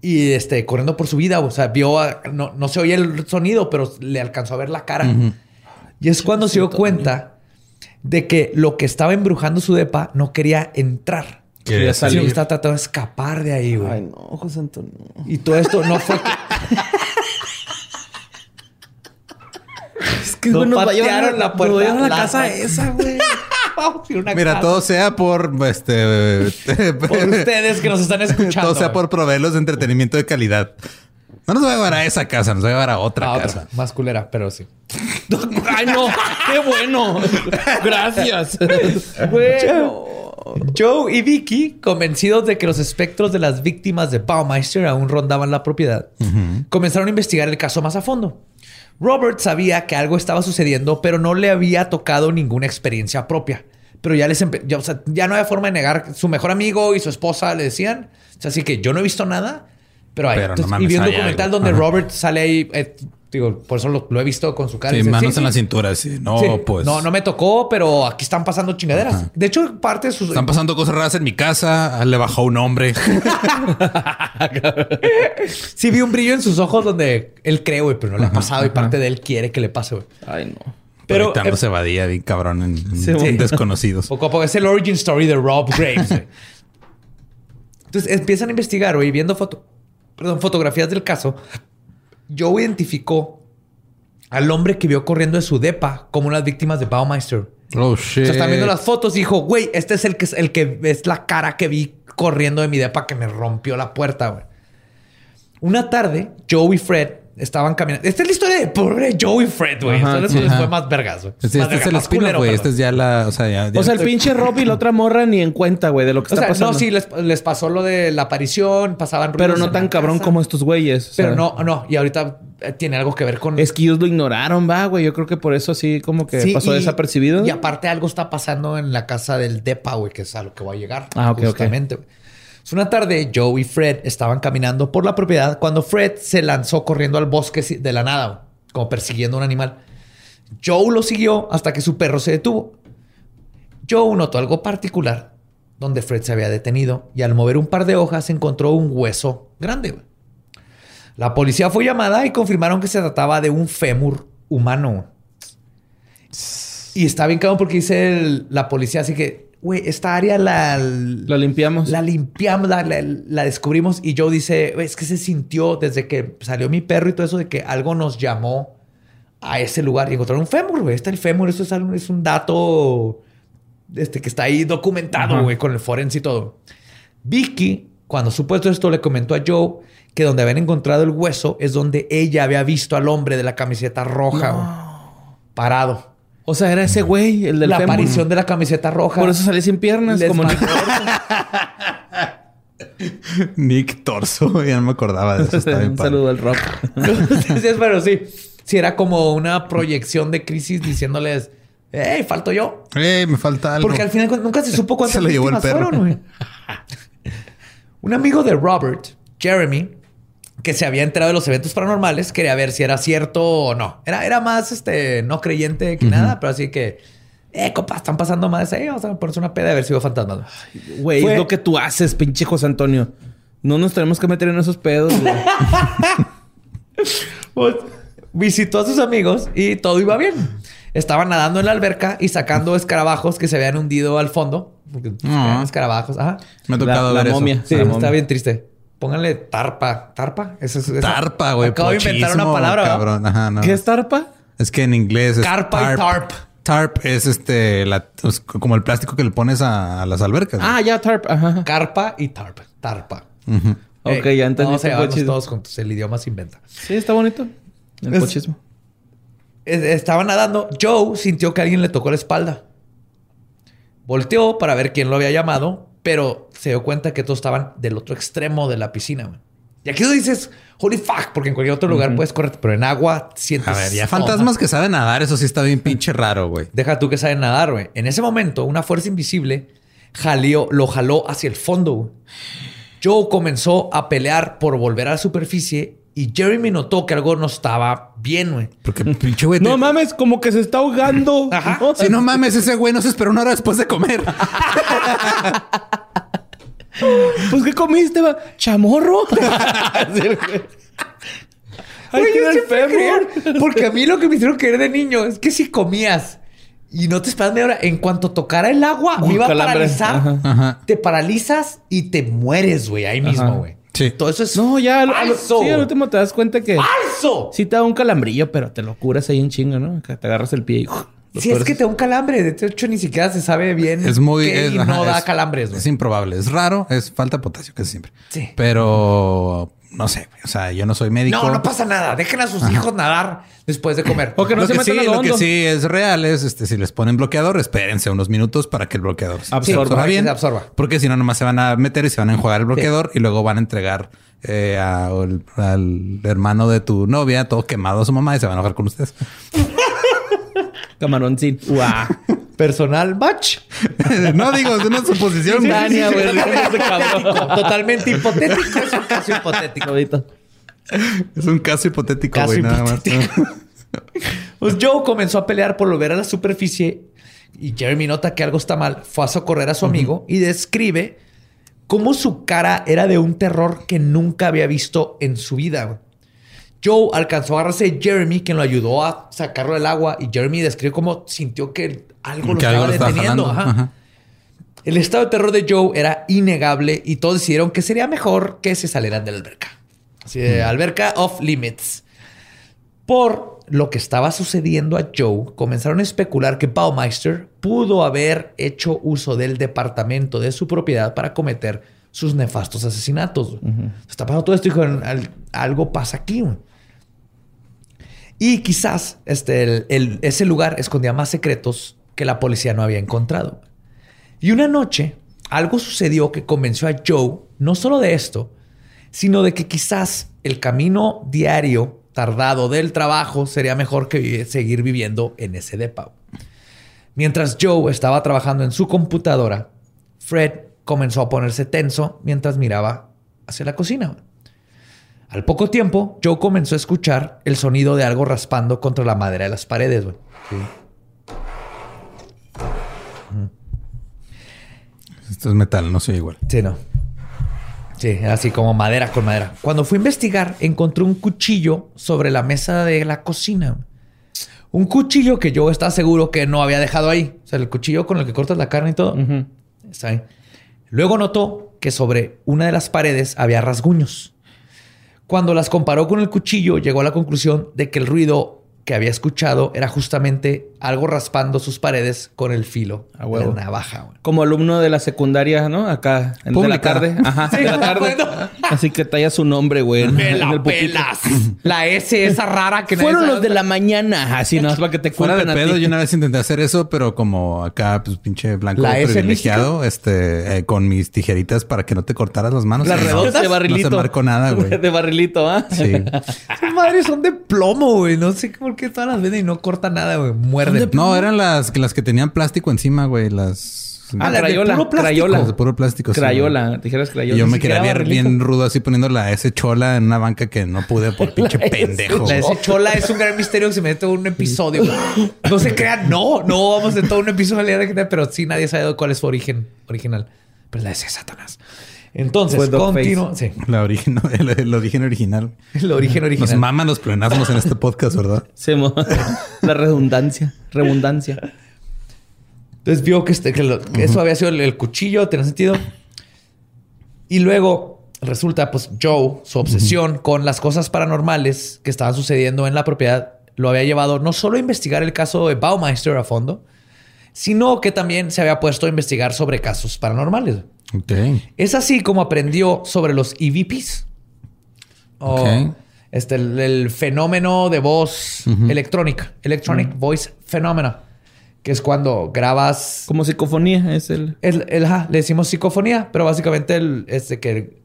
y este, corriendo por su vida. O sea, vio, a- no, no se oía el sonido, pero le alcanzó a ver la cara. Y es cuando se dio cuenta de que lo que estaba embrujando su depa no quería entrar. Quería salir. que estaba tratando de escapar de ahí, güey. Ay, no, José Antonio. Y todo esto no fue que <laughs> Es que No patearon la puerta a la casa esa, güey. Vamos a ir a una Mira, casa. todo sea por este <laughs> por ustedes que nos están <laughs> escuchando. todo sea por proveerlos de entretenimiento de calidad. No nos va a llevar a esa casa, nos va a llevar a otra otra, casa. más culera, pero sí. <laughs> Ay, no. Qué bueno. Gracias. Bueno. Joe y Vicky, convencidos de que los espectros de las víctimas de Baumeister aún rondaban la propiedad, comenzaron a investigar el caso más a fondo. Robert sabía que algo estaba sucediendo, pero no le había tocado ninguna experiencia propia. Pero ya les ya, o sea, ya no había forma de negar. Su mejor amigo y su esposa le decían. O sea, así que yo no he visto nada. Pero hay. Pero no mames, y vi un documental algo. donde Ajá. Robert sale ahí. eh, digo, por eso lo, lo he visto con su cara. Sí, dice, manos sí, en la cintura, sí. No, sí. pues. No, no me tocó, pero aquí están pasando chingaderas. De hecho, parte de sus. Están pasando cosas raras en mi casa. Le bajó un hombre. <laughs> Sí, vi un brillo en sus ojos donde él cree, güey, pero no le ha pasado y parte de él quiere que le pase, güey. Ay, no. Pero, Pero eh, se evadía bien cabrón en, en Sí, güey. desconocidos. Poco a poco es el origin story de Rob Graves. güey. <laughs> Entonces empiezan a investigar, güey, viendo foto, perdón, fotografías del caso. Joe identificó al hombre que vio corriendo de su depa como una de las víctimas de Baumeister. Oh O shit. sea, están viendo las fotos y dijo, güey, este es el que es el que es la cara que vi corriendo de mi depa que me rompió la puerta, güey. Una tarde, Joe y Fred estaban caminando. Esta es la historia de pobre Joe y Fred, güey. Ajá, Esto sí. les fue más vergas, güey. Este, este es verga, el culero, güey. Este es ya la. O sea, ya. ya- O sea, el pinche Rob y la otra morra ni en cuenta, güey, de lo que O está sea, pasando. no, sí, les, les pasó lo de la aparición, pasaban Pero no tan cabrón casa. como estos güeyes. o Pero sea, no, no. Y ahorita eh, tiene algo que ver con... Es que ellos lo ignoraron, va, güey. Yo creo que por eso así como que Sí, pasó y- desapercibido. Y aparte algo está pasando en la casa del Depa, güey, que es a lo que voy a llegar. Ah, ok, justamente, güey. Una tarde, Joe y Fred estaban caminando por la propiedad cuando Fred se lanzó corriendo al bosque de la nada, como persiguiendo un animal. Joe lo siguió hasta que su perro se detuvo. Joe notó algo particular donde Fred se había detenido y al mover un par de hojas encontró un hueso grande. La policía fue llamada y confirmaron que se trataba de un fémur humano. Y está bien cabrón porque dice la policía así que, güey, esta área la, Lo limpiamos. la limpiamos, la, la- la descubrimos y Joe dice, "Güey, es que se sintió desde que salió mi perro y todo eso de que algo nos llamó a ese lugar y encontraron un fémur, güey. Está el fémur, eso es, algo- es un dato este, que está ahí documentado, güey, con el forense y todo. Vicky, cuando supo todo esto, le comentó a Joe que donde habían encontrado el hueso es donde ella había visto al hombre de la camiseta roja, parado. O sea, era ese güey, el del la fémur. aparición de la camiseta roja. Por eso salí sin piernas, Les como mandó- <laughs> Nick Torso. <laughs> Ya no me acordaba de eso. Está bien Un padre. saludo al Rob. Entonces, <laughs> pero sí, sí era como una proyección de crisis diciéndoles, hey, falto yo. Eh, me falta algo. Porque al final nunca se supo cuántas Se lo llevó el perro. fueron, güey. Un amigo de Robert, Jeremy, que se había enterado de los eventos paranormales, quería ver si era cierto o no. Era, era más este, no creyente que nada, pero así que, eh, compa, están pasando más ahí, vamos a ponerse una peda de ver si veo fantasmas. Güey, Fue- es lo que tú haces, pinche José Antonio. No nos tenemos que meter en esos pedos, güey. <laughs> Pues, visitó a sus amigos y todo iba bien. Estaban nadando en la alberca y sacando escarabajos que se habían hundido al fondo. Porque eran escarabajos. Ajá. Me ha tocado La- la ver momia. eso. Sí, La está momia. bien triste. Pónganle tarpa. ¿Tarpa? Eso es, esa- Tarpa, güey. Acabo de inventar una palabra. Cabrón. Ajá, no. ¿Qué es tarpa? Es que en inglés es Carpa y tarp. Tarp es este, la- es como el plástico que le pones a, a las albercas. Ah, ya, tarp. Ajá. Carpa y tarp. Tarpa. Ujú. Ok, Ey, ya entendí. Llevarnos pochismo. todos juntos. El idioma se inventa. Sí, está bonito. El Es- pochismo. Es- Estaba nadando. Joe sintió que alguien le tocó la espalda. Volteó para ver quién lo había llamado, pero se dio cuenta que todos estaban del otro extremo de la piscina. güey. Y aquí tú dices, holy fuck, porque en cualquier otro lugar puedes correr, pero en agua sientes. A ver, ya fantasmas que saben nadar, eso sí está bien pinche raro, güey. Deja tú que saben nadar, güey. En ese momento, una fuerza invisible jaleó, lo jaló hacia el fondo. güey. Joe comenzó a pelear por volver a la superficie y Jeremy notó que algo no estaba bien, güey. Porque pinche güey. te- No mames, como que se está ahogando. Ajá. ¿no? Si no mames, ese güey no se esperó una hora después de comer. <laughs> Pues, ¿qué comiste? va? ¿Chamorro? <laughs> Ahí Güey, yo siempre creía- porque a mí lo que me hicieron creer de niño es que si comías y no te esperas media hora, en cuanto tocara el agua, me iba a paralizar. Ajá. Ajá. Te paralizas y te mueres, güey, ahí mismo, Ajá. güey. Sí. Todo eso es No, ya. al- al- falso. sí, al último te das cuenta que ¡Falso! sí te da un calambrillo, pero te lo curas ahí en chingo, ¿no? Que te agarras el pie y... lo Si es tuerces. que te da un calambre, de hecho ni siquiera se sabe bien. Es muy. qué es- y ajá, no da es- calambres, güey. Es improbable. Es raro. Es falta de potasio casi siempre. Sí. Pero no sé. O sea, yo no soy médico. No, no pasa nada. Dejen a sus hijos nadar después de comer. O que no lo se que metan sí, a lo lo que sí es real es este si les ponen bloqueador, espérense unos minutos para que el bloqueador se Absorba. bien. se absorba. Porque si no, nomás se van a meter y se van a enjuagar el bloqueador y luego van a entregar eh, a- al, al hermano de tu novia todo quemado a su mamá y se van a enojar con ustedes. <laughs> Camaroncín. Uah. Personal match. <laughs> no digo, es una suposición. Dania, güey. Totalmente hipotético. Es un caso hipotético. Ahorita. Es un caso hipotético, Caso güey, nada más. Pues Joe comenzó a pelear por volver a la superficie y Jeremy nota que algo está mal. Fue a socorrer a su amigo y describe cómo su cara era de un terror que nunca había visto en su vida. güey. Joe alcanzó a agarrarse de Jeremy, quien lo ayudó a sacarlo del agua y Jeremy describe cómo sintió que algo lo Que estaba algo deteniendo. jalando. Ajá. Ajá. El estado de terror de Joe era innegable y todos decidieron que sería mejor que se salieran de la alberca. Así de alberca off limits. Por lo que estaba sucediendo a Joe, comenzaron a especular que Baumeister pudo haber hecho uso del departamento de su propiedad para cometer sus nefastos asesinatos. Está pasando todo esto y dijeron, "Al- algo pasa aquí. güey". Y quizás este, el- el- ese lugar escondía más secretos que la policía no había encontrado. Y una noche, algo sucedió que convenció a Joe no solo de esto, sino de que quizás el camino diario tardado del trabajo sería mejor que seguir viviendo en ese depa. Mientras Joe estaba trabajando en su computadora, Fred comenzó a ponerse tenso mientras miraba hacia la cocina. Al poco tiempo, Joe comenzó a escuchar el sonido de algo raspando contra la madera de las paredes. güey. Esto es metal, no soy igual. Sí, no. Sí, así como madera con madera. Cuando fui a investigar, encontré un cuchillo sobre la mesa de la cocina. Un cuchillo que yo estaba seguro que no había dejado ahí. O sea, el cuchillo con el que cortas la carne y todo. Está ahí. Luego notó que sobre una de las paredes había rasguños. Cuando las comparó con el cuchillo, llegó a la conclusión de que el ruido que había escuchado era justamente algo raspando sus paredes con el filo A huevo. de la navaja. güey. Como alumno de la secundaria, ¿no? Acá, en de la tarde. Ajá, Sí, de la tarde. Así que talla su nombre, güey. Me en la pelas. <laughs> La S esa rara que nadie Fueron sabe los de la mañana. Así no es para que te Fuera de pedo, ti. yo una vez intenté hacer eso, pero como acá, pues pinche blanco ¿La S privilegiado, este, eh, con mis tijeritas para que no te cortaras las manos. Las Y no, redondas de barrilito. No se marcó nada, güey. <laughs> De barrilito, ¿ah? Sí. Esas madres son de plomo, güey. No sé por qué todas las venden y no corta nada, güey. No, eran las, las que tenían plástico encima, güey. Las... Ah, las de crayola, puro plástico. crayola. las de puro plástico. sí, Crayola, güey. dijeras Y crayola. yo me quería ver bien rudo así poniendo la S chola en una banca que no pude por <laughs> pinche pendejo. La S chola es un gran misterio que se mete en un episodio. No se crean, no, no vamos en todo un episodio, pero sí nadie sabe cuál es su origen original. Pero la S es Satanás. Entonces, continuo. Sí, La origen, <laughs> el, el origen original. el origen Nos original. maman los pleonasmos en este podcast, ¿verdad? <laughs> Se mo- <laughs> la redundancia. Redundancia. Entonces vio que, este- que lo- que eso había sido el, el cuchillo, tenía sentido. Y luego resulta, pues Joe, su obsesión con las cosas paranormales que estaban sucediendo en la propiedad, lo había llevado no solo a investigar el caso de Baumeister a fondo, sino que también se había puesto a investigar sobre casos paranormales. Es así como aprendió sobre los EVPs. O Ok. este, el, el fenómeno de voz electrónica, Electronic Voice Phenomena, que es cuando grabas Como psicofonía es el... el, el- ajá, le decimos psicofonía, pero básicamente el, este que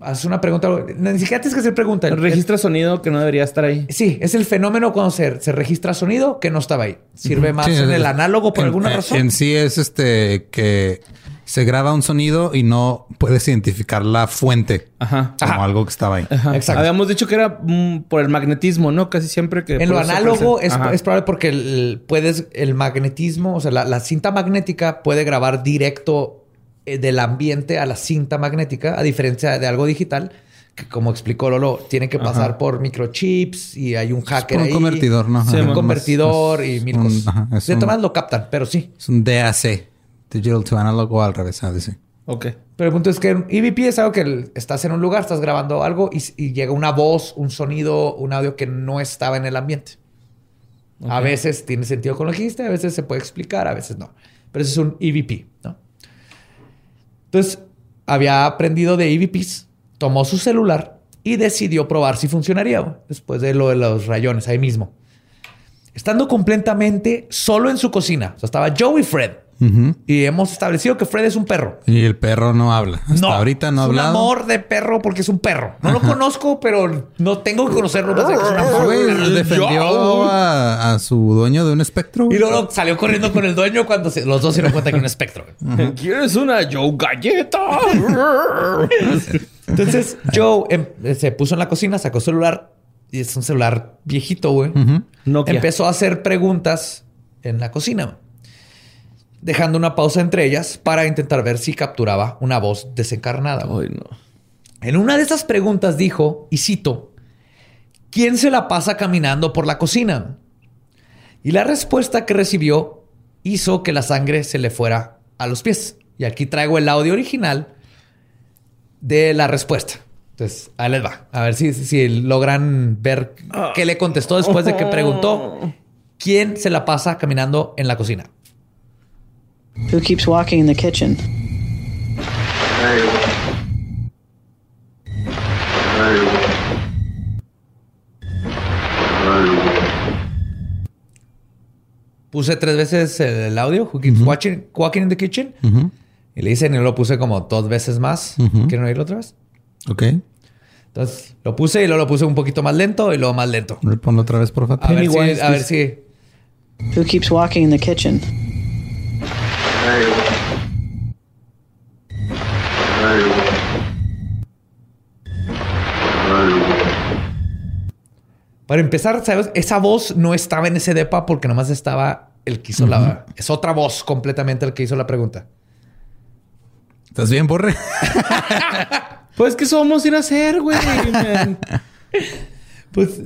haces una pregunta, ni siquiera tienes que hacer pregunta. El- Registra sonido que no debería estar ahí. sí, es el fenómeno cuando se, se registra sonido que no estaba ahí. Sirve más Sí, en es- el análogo por en- alguna en- razón. En sí es este que se graba un sonido y no puedes identificar la fuente Ajá. como Ajá. algo que estaba ahí. Ajá. Exacto. Habíamos dicho que era mm, por el magnetismo, ¿no? Casi siempre que... En lo análogo es, es probable porque el, puedes, el magnetismo, o sea, la, la cinta magnética puede grabar directo eh, del ambiente a la cinta magnética, a diferencia de algo digital, que como explicó Lolo, tiene que pasar Ajá. por microchips y hay un hacker por un ahí. convertidor, ¿no? Sí, Ajá. un convertidor es y mil un- cosas. ajá, es de un- todas lo captan, pero sí. Es un DAC, Digital to Analog o al revés, ah, dice. Ok. Pero el punto es que un EVP es algo que estás en un lugar, estás grabando algo y, y llega una voz, un sonido, un audio que no estaba en el ambiente. A veces tiene sentido con lo que dijiste, a veces se puede explicar, a veces no. Pero eso es un EVP, ¿no? Entonces, había aprendido de EVPs, tomó su celular y decidió probar si funcionaría después de lo de los rayones ahí mismo. Estando completamente solo en su cocina. O sea, estaba Joe y Fred. Y hemos establecido que Fred es un perro. Y el perro no habla. Hasta ahorita no ha es hablado. un amor de perro porque es un perro. No lo conozco, pero no tengo que conocerlo. para que es un amor. Güey, defendió Yo- a, a su dueño de un espectro. Y luego salió corriendo con el dueño cuando se- los dos se dieron cuenta que era un espectro. güey. ¿Quieres una Joe Galleta? <laughs> Entonces Joe em- se puso en la cocina, sacó celular y es un celular viejito, güey. Nokia. Empezó a hacer preguntas en la cocina, dejando una pausa entre ellas para intentar ver si capturaba una voz desencarnada. Ay, no. En una de esas preguntas dijo, y cito, ¿quién se la pasa caminando por la cocina? Y la respuesta que recibió hizo que la sangre se le fuera a los pies. Y aquí traigo el audio original de la respuesta. Entonces, ahí les va. A ver si, si logran ver qué le contestó después de que preguntó quién se la pasa caminando en la cocina. Who keeps walking in the kitchen? Puse tres veces el audio, Who Keeps watching, Walking in the Kitchen. Ujú. Y le dicen, y lo puse como dos veces más. Ujú. ¿Quieren oírlo otra vez? Ok. Entonces lo puse y luego lo puse un poquito más lento y luego más lento. Ponlo otra vez, por favor. A ver, si, a ver si. Who keeps walking in the kitchen? Para empezar, ¿sabes? Esa voz no estaba en ese depa porque nomás estaba el que hizo la. Es otra voz completamente el que hizo la pregunta. ¿Estás bien, Borre? <laughs> Pues que a ir a hacer, güey. <laughs> Pues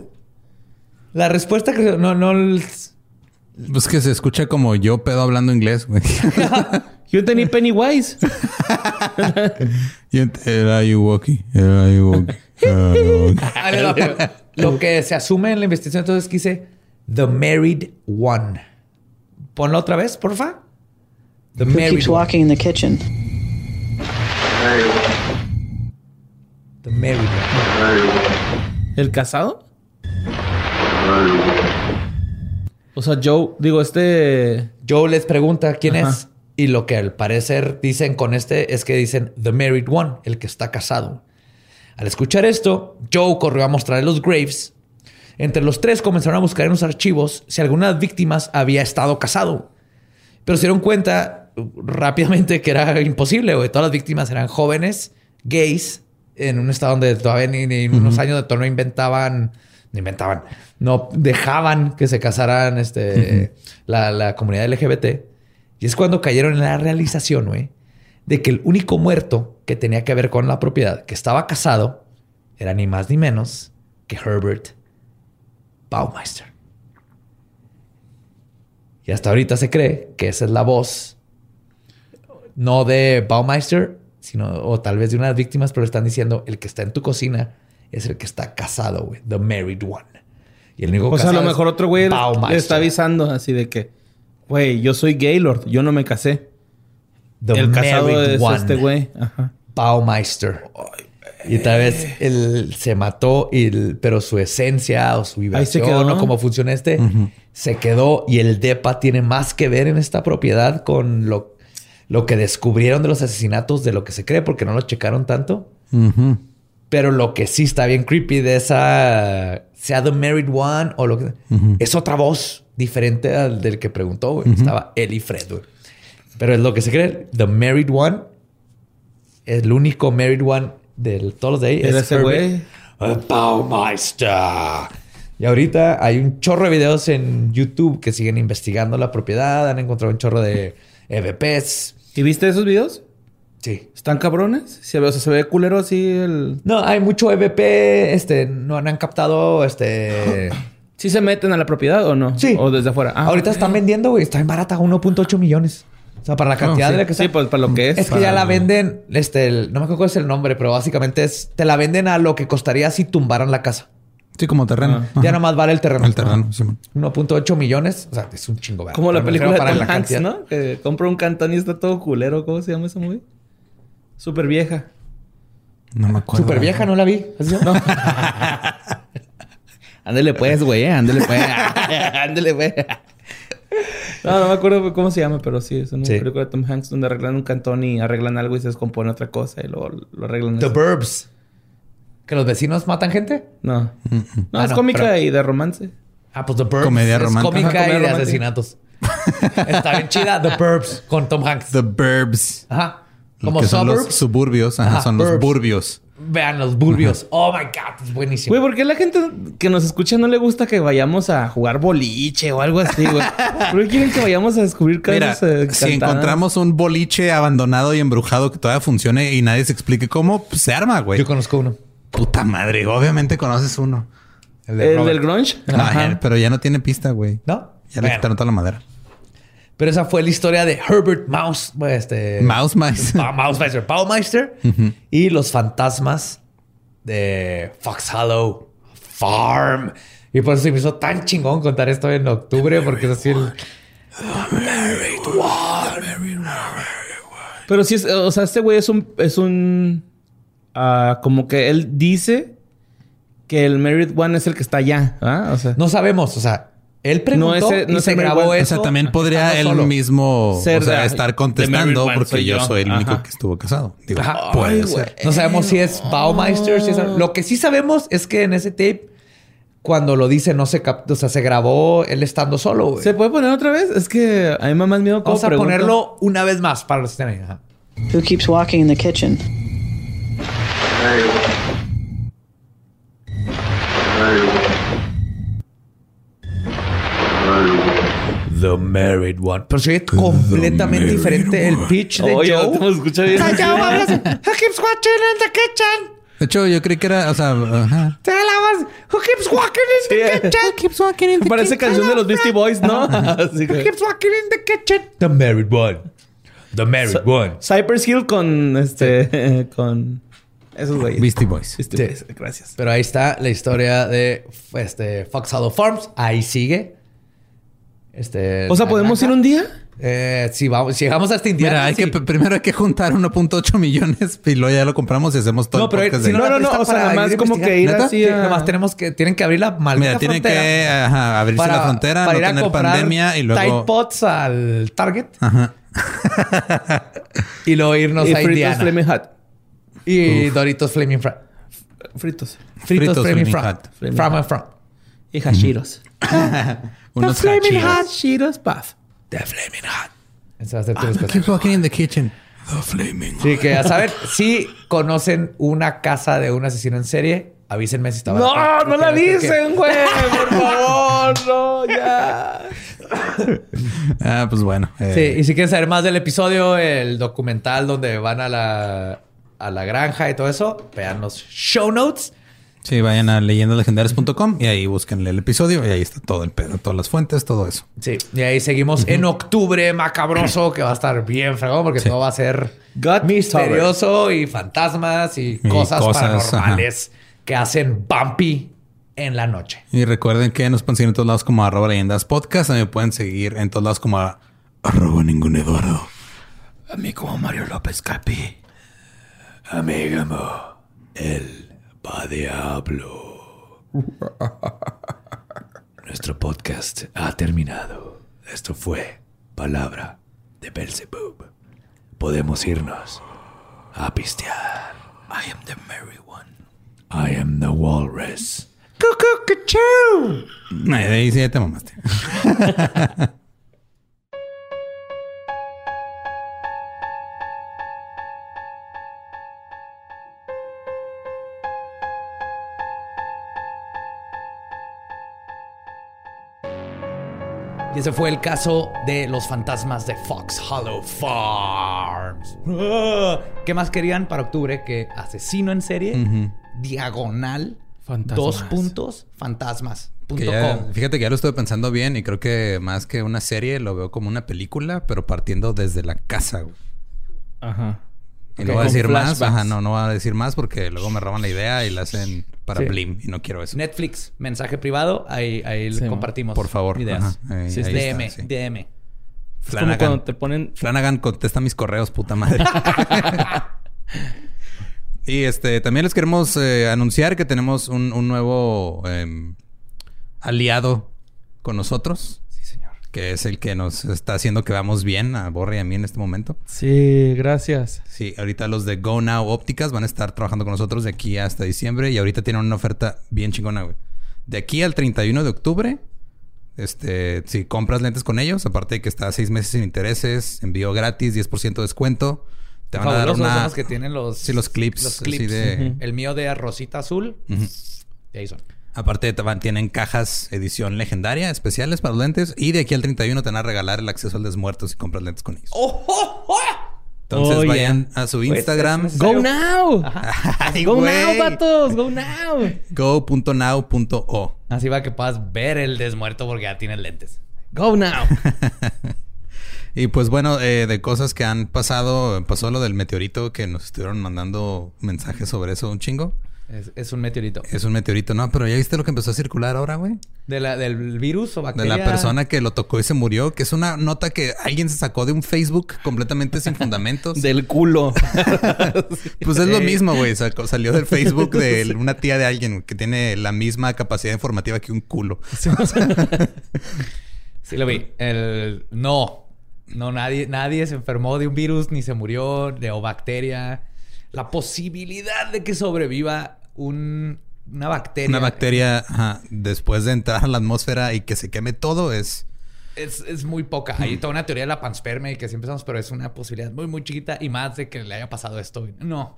la respuesta que no, no. Pues que se escucha como yo pedo hablando inglés, güey. <laughs> Yo tenía Pennywise. <laughs> Era you walking. Era pero <laughs> Lo que se asume en la investigación entonces es que dice The Married One. Ponlo otra vez, porfa. The Who Married keeps One. walking in the kitchen? The Married One. ¿El casado? O sea, Joe, digo, este. Joe les pregunta quién Ajá. es. Y lo que al parecer dicen con este es que dicen The Married One, el que está casado. Al escuchar esto, Joe corrió a mostrarle los Graves. Entre los tres comenzaron a buscar en los archivos si alguna de las víctimas había estado casado. Pero se dieron cuenta uh, rápidamente que era imposible, güey. Todas las víctimas eran jóvenes, gays, en un estado donde todavía ni, en unos años de todo no inventaban, inventaban, no dejaban que se casaran este, la, la comunidad LGBT. Y es cuando cayeron en la realización, güey, de que el único muerto que tenía que ver con la propiedad, que estaba casado, era ni más ni menos que Herbert Baumeister. Y hasta ahorita se cree que esa es la voz, no de Baumeister, sino, o tal vez de unas víctimas, pero están diciendo el que está en tu cocina es el que está casado, güey, the married one. Y el único O sea, a lo mejor otro güey le está avisando así de que, güey, yo soy Gaylord, yo no me casé. The el casado married es one. este güey. Ajá. Baumeister. Y tal vez él se mató, y el- pero su esencia o su vibración quedó, o ¿no? cómo funciona este, se quedó. Y el DEPA tiene más que ver en esta propiedad con lo, lo que descubrieron de los asesinatos, de lo que se cree, porque no lo checaron tanto. Pero lo que sí está bien creepy de esa, sea The Married One o lo que es otra voz diferente al del que preguntó. güey. Estaba él y Fred. güey. Pero es lo que se cree. The Married One, el único Married One de todos los de ahí. Era es ese güey. Baumeister. Y ahorita hay un chorro de videos en YouTube que siguen investigando la propiedad. Han encontrado un chorro de EVPs. ¿Y viste esos videos? Sí. ¿Están cabrones? Se ve, o sea, se ve culero así el... No, hay mucho EVP. Este, no han captado este. <gasps> ¿Sí se meten a la propiedad o no? Sí. O desde afuera. Ah, Ahorita están vendiendo, güey. Está en barata, 1.8 millones. O sea, para la cantidad sí. de la que Sí, pues para lo que es. es que para- ya la venden, este, el- no me acuerdo cuál es el nombre, pero básicamente es, te la venden a lo que costaría si tumbaran la casa. Sí, como terreno. Ah. Ajá. Ya nomás vale el terreno. El terreno, sí. 1.8 millones. O sea, es un chingo, ¿verdad? Como la película de para Tom la Hanks, cantidad. ¿no? Que compra un cantón y está todo culero. ¿Cómo se llama esa movie? Súper vieja. No me acuerdo. Súper vieja, no la vi. ¿Así se llama? Ándele pues, güey. eh, Ándele pues. <laughs> Ándele pues. No, no me acuerdo cómo se llama, pero sí, es una Sí. película de Tom Hanks donde arreglan un cantón y arreglan algo y se descompone otra cosa y luego lo arreglan. The. Burbs. ¿Que los vecinos matan gente? No. No, Ah, es no, cómica pero- y de romance. Ah, pues The Burbs. Comedia es romántica. cómica Ajá, y comedia de romántica. asesinatos. Está bien chida. The Burbs con Tom Hanks. The Burbs. Ajá. Como que son los suburbios. Ajá, Ajá, son los burbios. Vean los burbios. Oh my God, es buenísimo. Güey, ¿por qué a la gente que nos escucha no le gusta que vayamos a jugar boliche o algo así, güey? <laughs> ¿Por qué quieren que vayamos a descubrir Mira, eh, si encontramos un boliche abandonado y embrujado que todavía funcione y nadie se explique cómo, pues se arma, güey. Yo conozco uno. Puta madre, obviamente conoces uno. ¿El del grunge? No, Ajá. ya- pero ya no tiene pista, güey. ¿No? Ya le quitaron toda la madera. Pero esa fue la historia de Herbert Mouse. Este, Mouse Mice. Pa- Mausmeister. Baumeister. Y los fantasmas de Fox Hollow Farm. Y por eso se me hizo tan chingón contar esto en octubre, porque es así el. Pero sí, es, o sea, este güey es un... Es un ah, como que él dice que el Married One es el que está allá. ¿ah? O sea... No sabemos, o sea, él preguntó No, ese- no y se grabó eso. O sea, también podría él solo. mismo Ser o sea, de- estar contestando porque soy yo yo. soy el único Ajá. que estuvo casado. Digo, Ajá. puede Ay, ser. No sabemos si es Baumeister. Si es... Lo que sí sabemos es que en ese tape, cuando lo dice, no se cap- o sea, se grabó él estando solo. güey. ¿Se puede poner otra vez? Es que a mí me da más miedo Vamos a pregunto. ponerlo una vez más para los que estén ahí. Ajá. Who keeps walking in the kitchen? The Married One. Pero se oye completamente diferente el pitch de Oye, Joe. ¿cómo se escucha bien? Joe habla así, Who keeps watching in the kitchen? De hecho, yo creí que era, o sea, ajá. Te la vas. Who keeps walking in the Sí. kitchen? Keeps walking in the Parece canción de los Beastie Boys, ¿no? <laughs> Así Who que- keeps walking in the kitchen? The Married One. The Married One. Cypress Hill con este <laughs> con esos güeyes. Beastie Boys. Beastie Sí. Boys, Gracias. Pero ahí está la historia de este, Fox Hollow Farms. Ahí sigue. Este, O sea, ¿podemos ir un día? Eh, si, vamos, si llegamos hasta Indiana. Mira, hay sí. que primero hay que juntar 1.8 millones y luego ya lo compramos y hacemos todo No, el pero podcast si no. No, no, o sea, nada más como que ir ¿Neta? así Sí, a- Nomás tenemos que... Tienen que abrir la maldita Mira, tienen frontera que ajá, abrirse para- la frontera, para no ir a tener comprar pandemia y luego Tide Pods al Target. Ajá. y luego irnos y a fritos Indiana. Flaming Hot. Y Doritos Flaming Fry. Fritos. Fritos, Fritos Flaming. Hot. Flaming From Hot. and from. Y Hashiros. <laughs> Unos Flaming. Hot. Hashiros Puff. The Flaming Hot. Esa va a ser tu Ah, respuesta. keep walking in the kitchen. The flaming Sí, que a saber, si conocen una casa de un asesino en serie, avísenme si está No, no la dicen, güey. Por <laughs> favor, no, ya. Ah, pues bueno. eh, Sí, y si quieren saber más del episodio, el documental donde van a la, a la granja y todo eso, vean los show notes. Sí, vayan a leyendaslegendarias.com y ahí búsquenle el episodio y ahí está todo el pedo, todas las fuentes, todo eso. Sí, y ahí seguimos en octubre macabroso, que va a estar bien fregón porque Sí. todo va a ser God misterioso y fantasmas y, Y cosas, cosas, paranormales que hacen bumpy en la noche. Y recuerden que nos pueden seguir en todos lados como arroba leyendas podcast. También pueden seguir en todos lados como a- arroba ningún Eduardo. A mí como Mario López Capi. Amigamo, el va diablo. <laughs> Nuestro podcast ha terminado. Esto fue Palabra de Belzebub. Podemos irnos a pistear. I am the merry one. I am the walrus. De ahí sí ya te mamaste. <laughs> Y ese fue el caso de los fantasmas de Fox Hollow Farms. <laughs> ¿Qué más querían para octubre que asesino en serie? Diagonal. Fantasmas. Dos puntos. Fantasmas. Que ya- fíjate que ya lo estuve pensando bien y creo que más que una serie lo veo como una película, pero partiendo desde la casa. güey. Ajá. Y no voy a decir más. Ajá, no, no voy a decir más porque luego me roban la idea y la hacen para Sí. Blim y no quiero eso. Netflix, mensaje privado. Ahí, ahí Sí, compartimos. Por favor. Ideas. Ajá, ahí- Sí, ahí DM, está, sí. DM. Es como Flanagan. cuando te ponen... Flanagan contesta mis correos, puta madre. <laughs> y este también les queremos eh, anunciar que tenemos un, un nuevo em, aliado con nosotros. Que es el que nos está haciendo que vamos bien a Borre y a mí en este momento. Sí, gracias. Sí, ahorita los de Go Now Ópticas van a estar trabajando con nosotros de aquí hasta diciembre y ahorita tienen una oferta bien chingona, güey. De aquí al 31 de octubre Este, si compras lentes con ellos, aparte de que está seis meses sin intereses, envío gratis, 10% de descuento. Te van a dar son una... los que tienen los... Sí, los clips, Los clips. de- El mío de rosita azul. Y ahí son. Aparte tienen cajas edición legendaria especiales para los lentes. Y de aquí al 31 te van a regalar el acceso al desmuerto si compras lentes con ellos. Entonces Oh, vayan a su Pues, Instagram. ¡Go now! <laughs> Ay, ¡Go now, vatos! ¡Go now! Go.now.o. Así va que puedas ver el desmuerto porque ya tienes lentes. ¡Go now! <laughs> Y pues bueno, eh, de cosas que han pasado, pasó lo del meteorito que nos estuvieron mandando mensajes sobre eso un chingo. Es, es un meteorito. Es un meteorito, ¿no? Pero ya viste lo que empezó a circular ahora, güey. De la, ¿Del virus o De bacteria? la persona que lo tocó y se murió, que es una nota que alguien se sacó de un Facebook completamente sin fundamentos. <laughs> Del culo. <laughs> Pues es lo Sí. mismo, güey. Sacó- salió del Facebook de <laughs> una tía de alguien que tiene la misma capacidad informativa que un culo. Sí, lo vi. El... No. No, nadie, nadie se enfermó de un virus ni se murió de o bacteria. La posibilidad de que sobreviva un, una bacteria. Una bacteria, ajá, después de entrar a la atmósfera y que se queme todo, es Es, es muy poca. Hay toda una teoría de la panspermia y que siempre empezamos, pero es una posibilidad muy, muy chiquita y más de que le haya pasado esto. No.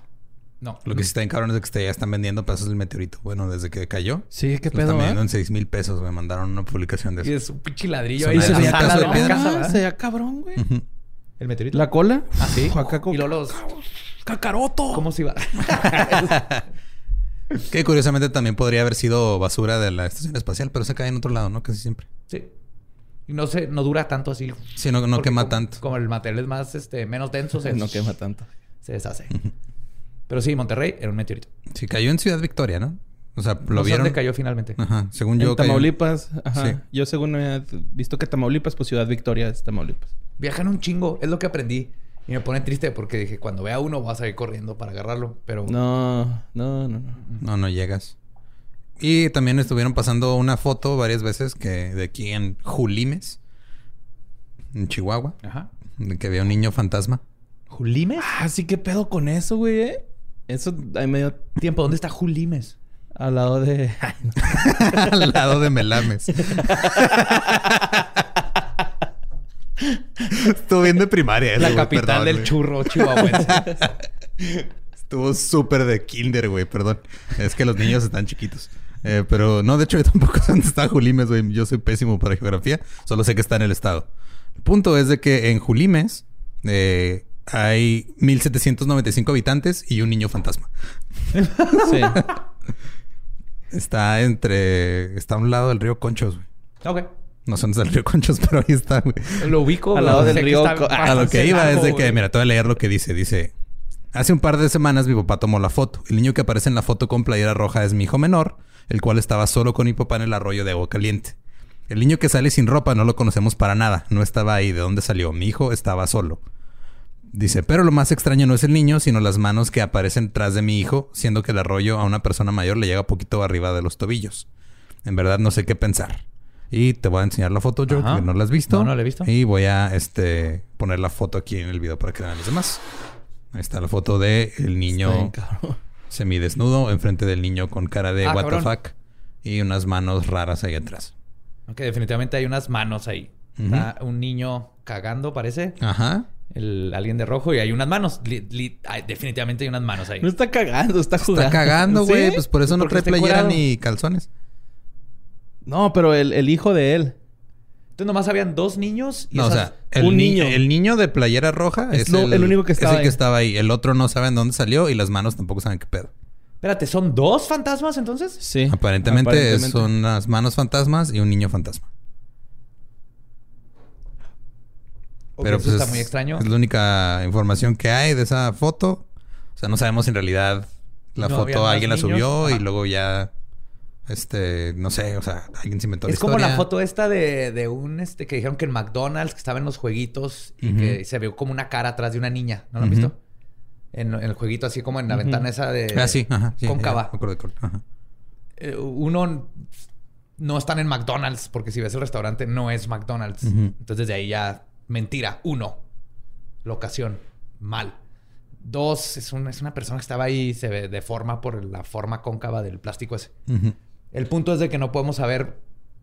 No. Lo que sí está en cabrón es que ya están vendiendo pedazos del meteorito. Bueno, desde que cayó. Sí, qué Lo están pedo, vendiendo ¿eh? en 6 mil pesos. Me mandaron una publicación de Y eso. es un pinche ladrillo ahí Ah, se veía cabrón, güey. El meteorito. ¿La cola? Ah, sí. Acá como- Y luego los... ¡Cacaroto! ¿Cómo se iba? <laughs> <laughs> Que curiosamente también podría haber sido basura de la estación espacial, pero se cae en otro lado, ¿no? Casi siempre. sí. Y no sé, no dura tanto así. Sí, no, no quema como- tanto. Como el material es más, este, menos denso, se, No quema tanto. se deshace. Pero sí, Monterrey era un meteorito. Sí, cayó en Ciudad Victoria, ¿no? O sea, No lo sé vieron. dónde cayó finalmente. Ajá, según yo. en cayó- Tamaulipas, ajá. Sí. Yo según he visto que Tamaulipas, pues Ciudad Victoria es Tamaulipas. Viajan un chingo, es lo que aprendí. Y me pone triste porque dije, cuando vea uno voy a salir corriendo para agarrarlo. Pero No, no, no, no. No, no llegas. Y también estuvieron pasando una foto varias veces que de aquí en Julimes, en Chihuahua, Ajá. de que había un niño fantasma. ¿Julimes? Ah, sí, qué pedo con eso, güey, eh. Eso ahí medio Tiempo, ¿dónde está Julimes? al lado de. <laughs> al lado de Melames. <laughs> Estuvo bien de primaria. eso, La capital perdón, del güey. churro chihuahuense. <laughs> Estuvo súper de kinder, güey, perdón. Es que los niños están chiquitos. Eh, pero no, de hecho, yo tampoco sé dónde está Julimes, güey. Yo soy pésimo para geografía. Solo sé que está en el estado. El punto es de que en Julimes eh, hay 1795 habitantes y un niño fantasma. <laughs> Sí. Está entre. Está a un lado del río Conchos, güey. ok. No sé dónde está el río Conchos, <laughs> pero ahí está, güey. Lo ubico. Al lado del río está Co- A lo que iba es de que, mira, te voy a leer lo que dice. Dice: Hace un par de semanas mi papá tomó la foto. El niño que aparece en la foto con playera roja es mi hijo menor, el cual estaba solo con mi papá en el arroyo de agua caliente. El niño que sale sin ropa no lo conocemos para nada. No estaba ahí. ¿De dónde salió? Mi hijo estaba solo. Dice, pero lo más extraño no es el niño, sino las manos que aparecen tras de mi hijo, siendo que el arroyo a una persona mayor le llega poquito arriba de los tobillos. En verdad no sé qué pensar. Y te voy a enseñar la foto, yo, Ajá. que no la has visto. No, no la he visto. Y voy a este poner la foto aquí en el video para que vean los demás. Ahí está la foto de el niño semidesnudo enfrente del niño con cara de Ah, what the fuck y unas manos raras ahí atrás. Ok, definitivamente hay unas manos ahí. Está un niño cagando, parece. Ajá. El, alguien de rojo y hay unas manos. Li- li- hay- definitivamente hay unas manos ahí. No está cagando, está jugando. Está cagando, güey. ¿Sí? Pues por eso no trae playera ni calzones. No, pero el, el hijo de él. Entonces nomás habían dos niños y No, o esas- sea, el un niño. niño. El niño de playera roja Es es, lo- el único que es estaba el que ahí. estaba ahí. El otro no saben dónde salió y las manos tampoco saben qué pedo. Espérate, ¿son dos fantasmas entonces? Sí. Aparentemente, Aparentemente. son unas manos fantasmas y un niño fantasma. Pero eso pues está es- muy extraño. Es la única información que hay de esa foto. O sea, no sabemos si en realidad la No foto alguien la subió y luego ya este, no sé, o sea, alguien se inventó Es la como la foto esta de, de un este que dijeron que en McDonald's que estaba en los jueguitos y que se vio como una cara atrás de una niña. ¿No lo han visto? En, en el jueguito, así como en la ventana esa de. Ah, sí, ajá, sí, cóncava. ya, me acuerdo de ajá. Eh, uno no están en McDonald's porque si ves el restaurante no es McDonald's. Entonces desde ahí ya mentira. Uno, locación, mal. Dos, es, un- es una persona que estaba ahí y se ve- deforma por la forma cóncava del plástico ese. El punto es de que no podemos saber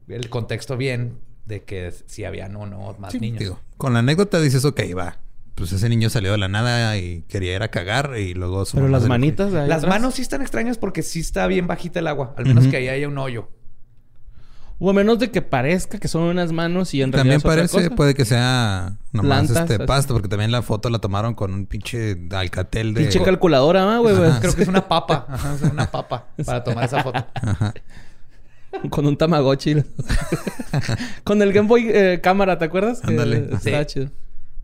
el contexto bien de que si habían o no más Sí, niños. digo, con la anécdota dices, ok, va. Pues ese niño salió de la nada y quería ir a cagar y luego su Pero las manitas. de ahí Las atrás. manos sí están extrañas porque sí está bien bajita el agua. Al menos que ahí haya un hoyo. O a menos de que parezca que son unas manos y en realidad También es otra parece, cosa. puede que sea nomás Plantas, este pasto, porque también la foto la tomaron con un pinche alcatel de. Pinche calculadora, ¿va, güey. Ajá. Creo que es una papa. <laughs> Ajá, es una papa para tomar esa foto. Ajá. Con un Tamagotchi. <laughs> Con el Game Boy eh, cámara, ¿te acuerdas? Ándale. Sí. chido.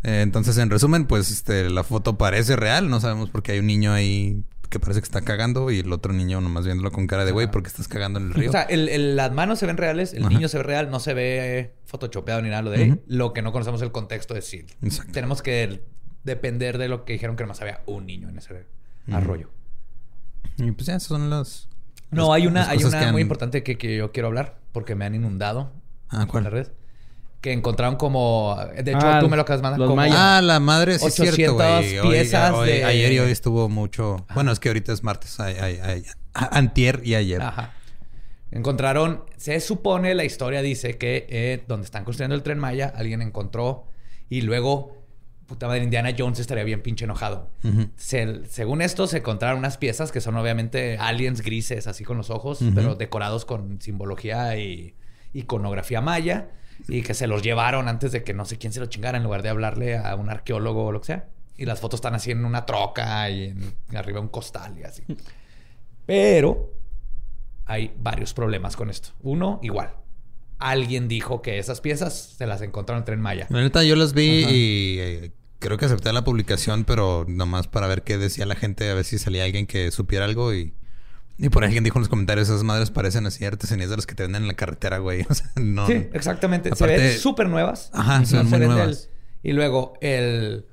Eh, entonces, en resumen, pues este, la foto parece real. No sabemos por qué hay un niño ahí que parece que está cagando y el otro niño nomás viéndolo con cara de güey porque estás cagando en el río. O sea, el- el- las manos se ven reales, el Ajá. niño se ve real, no se ve photoshopeado ni nada lo de ahí. Ujú. Lo que no conocemos el contexto es si Exacto. tenemos que depender de lo que dijeron que nomás había un niño en ese arroyo. Y pues ya, esas son las. No, las- hay una, hay una han- muy importante que, que yo quiero hablar porque me han inundado Ah, en la red. Que encontraron como, de hecho Ah, tú me lo acabas de mandar, los como. Ah, la madre, sí es cierto, 800 güey. Hoy- piezas hoy- de- Ayer y hoy estuvo mucho... Bueno, es que ahorita es martes. Ay, ay, ay. A- Antier y ayer. Ajá. Encontraron, se supone, la historia dice que eh, donde están construyendo el tren Maya, alguien encontró y luego, puta madre, Indiana Jones estaría bien pinche enojado. Se- según esto, se encontraron unas piezas que son obviamente aliens grises, así con los ojos, pero decorados con simbología y iconografía maya, <laughs> y que se los llevaron antes de que no sé quién se lo chingara, en lugar de hablarle a un arqueólogo o lo que sea. Y las fotos están así en una troca y en, arriba un costal y así. Pero hay varios problemas con esto. Uno, igual. Alguien dijo que esas piezas se las encontraron en Tren Maya. La neta, yo las vi Ajá. y eh, creo que acepté la publicación, pero nomás para ver qué decía la gente, a ver si salía alguien que supiera algo y... Y por ahí alguien dijo en los comentarios, esas madres parecen así artesanías de las que te venden en la carretera, güey. <laughs> O sea, no... Sí, exactamente. se ven súper nuevas. Ajá, se muy nuevas. Y luego el...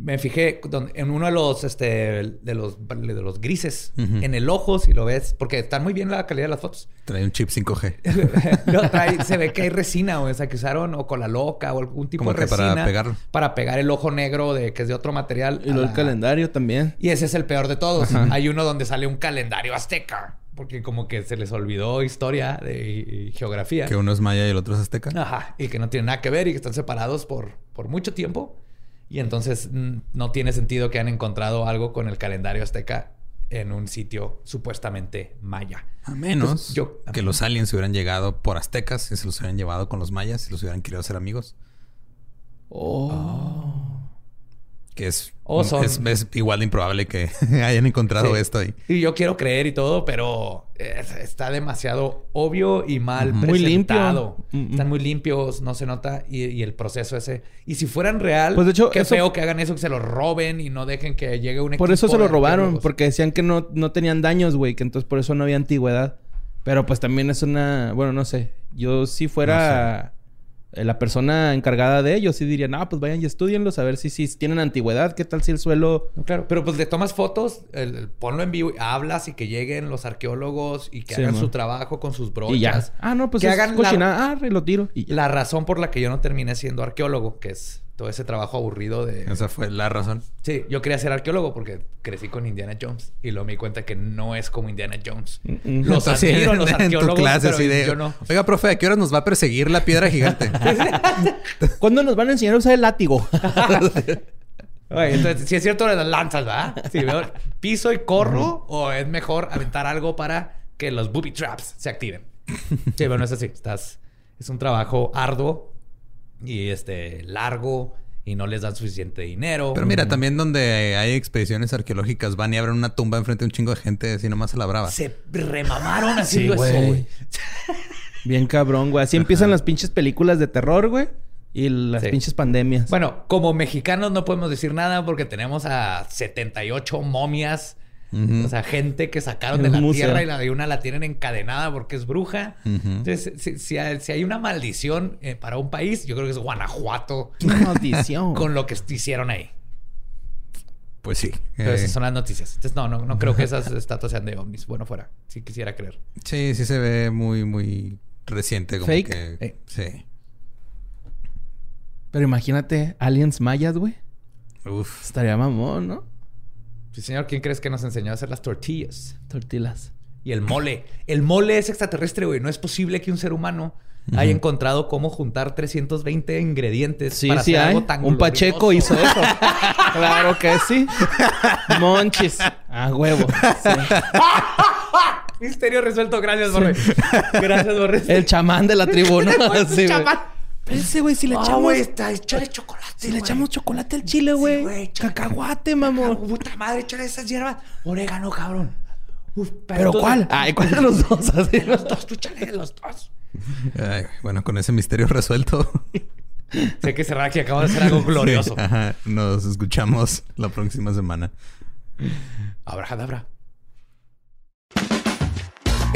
Me fijé en uno de los, este, de los, de los grises, en el ojo, si lo ves, porque están muy bien la calidad de las fotos. Trae un chip 5G. <laughs> No, trae- se ve que hay resina, o sea, que usaron o cola loca o algún tipo Como de que para resina. pegarlo. Para pegar el ojo negro de que es de otro material. Y luego el calendario también. Y ese es el peor de todos. Ajá. Hay uno donde sale un calendario azteca. Porque como que se les olvidó historia de, y geografía. que uno es maya y el otro es azteca. Ajá. Y que no tienen nada que ver y que están separados por, por mucho tiempo. Y entonces mm, no tiene sentido que han encontrado algo con el calendario azteca en un sitio supuestamente maya. A menos Entonces, yo- que los aliens hubieran llegado por aztecas y se los hubieran llevado con los mayas y los hubieran querido hacer amigos. Oh. Que es, O son- es, es igual de improbable que <laughs> hayan encontrado Sí. esto ahí. Y yo quiero creer y todo, pero está demasiado obvio y mal. Muy presentado. limpio. Mm, mm. Están muy limpios, no se nota. Y, y el proceso ese. Y si fueran real, Pues, de hecho, qué eso- feo que hagan eso, que se lo roben y no dejen que llegue un Por eso equipo se lo robaron, porque decían que no, no tenían daños, güey, que entonces por eso no había antigüedad. Pero pues también es una, bueno, no sé, yo si fuera la persona encargada de ellos, sí diría, no, pues vayan y estudienlos a ver si, si tienen antigüedad, qué tal si el suelo... No, claro, pero pues le tomas fotos, el- el- ponlo en vivo, hablas y que lleguen los arqueólogos y que Sí, hagan man. su trabajo con sus brochas. Y ya. Ah, no, pues que es hagan la- cochinada. Ah, re, lo tiro. Y ya. La razón por la que yo no terminé siendo arqueólogo, que es todo ese trabajo aburrido de... Esa fue la razón. Sí, yo quería ser arqueólogo porque crecí con Indiana Jones y luego me di cuenta que no es como Indiana Jones. Mm, mm. Los <laughs> Así admiro, los <laughs> en tu arqueólogos, clase pero así de, yo no. Oiga, profe, ¿a qué hora nos va a perseguir la piedra gigante? <laughs> ¿Cuándo nos van a enseñar a usar el látigo? Oye, entonces, si es cierto las lanzas, ¿verdad? Si veo piso y corro, o es mejor aventar algo para que los booby traps se activen. Sí, bueno, es así. Estás, es un trabajo arduo y este largo y no les dan suficiente dinero. Pero mira, también donde hay expediciones arqueológicas van y abren una tumba enfrente de un chingo de gente así nomás a la brava. se remamaron haciendo Sí, eso, güey. <laughs> Bien cabrón, güey. Así empiezan las pinches películas de terror, güey. Y las Sí. pinches pandemias. Bueno, como mexicanos no podemos decir nada porque tenemos a 78 momias. O sea, gente que sacaron de la museo. tierra y la de una la tienen encadenada porque es bruja. Entonces, si, si hay, si hay una maldición eh, para un país, yo creo que es Guanajuato ¡Qué maldición! <laughs> con lo que hicieron ahí. Pues sí. Pero Eh, esas son las noticias. Entonces, no, no, no creo que esas <laughs> estatuas sean de ovnis. Bueno, fuera. Si quisiera creer. sí, sí se ve muy, muy reciente. Como Fake. que- Eh. Sí. Pero imagínate, aliens mayas, güey. Uf. Estaría mamón, ¿no? Sí, señor, ¿quién crees que nos enseñó a hacer las tortillas? Tortillas. Y el mole. El mole es extraterrestre, güey. No es posible que un ser humano hay encontrado cómo juntar 320 ingredientes Sí, para sí hacer hay. algo tan Un Pacheco hizo eso. <laughs> claro que sí. Monchis. A huevo. Sí. <laughs> Misterio resuelto. Gracias, Borre. Gracias, Borre. El chamán de la tribuna. <laughs> Sí, güey. Ese güey, si le Ah, echamos... güey, está, échale chocolate, si le echamos chocolate al chile, Sí, güey. Cacahuate, Ah, mamón. Puta madre, échale esas hierbas. Orégano, cabrón. Uf, ¿Pero tú- cuál? Ay, ¿cuál de los dos? <laughs> Así. Los dos, tú échale los dos. Ay, bueno, con ese misterio resuelto. <laughs> Sé que cerrar aquí acabo de hacer algo glorioso. Sí, ajá. Nos escuchamos la próxima semana. Abrahadabra.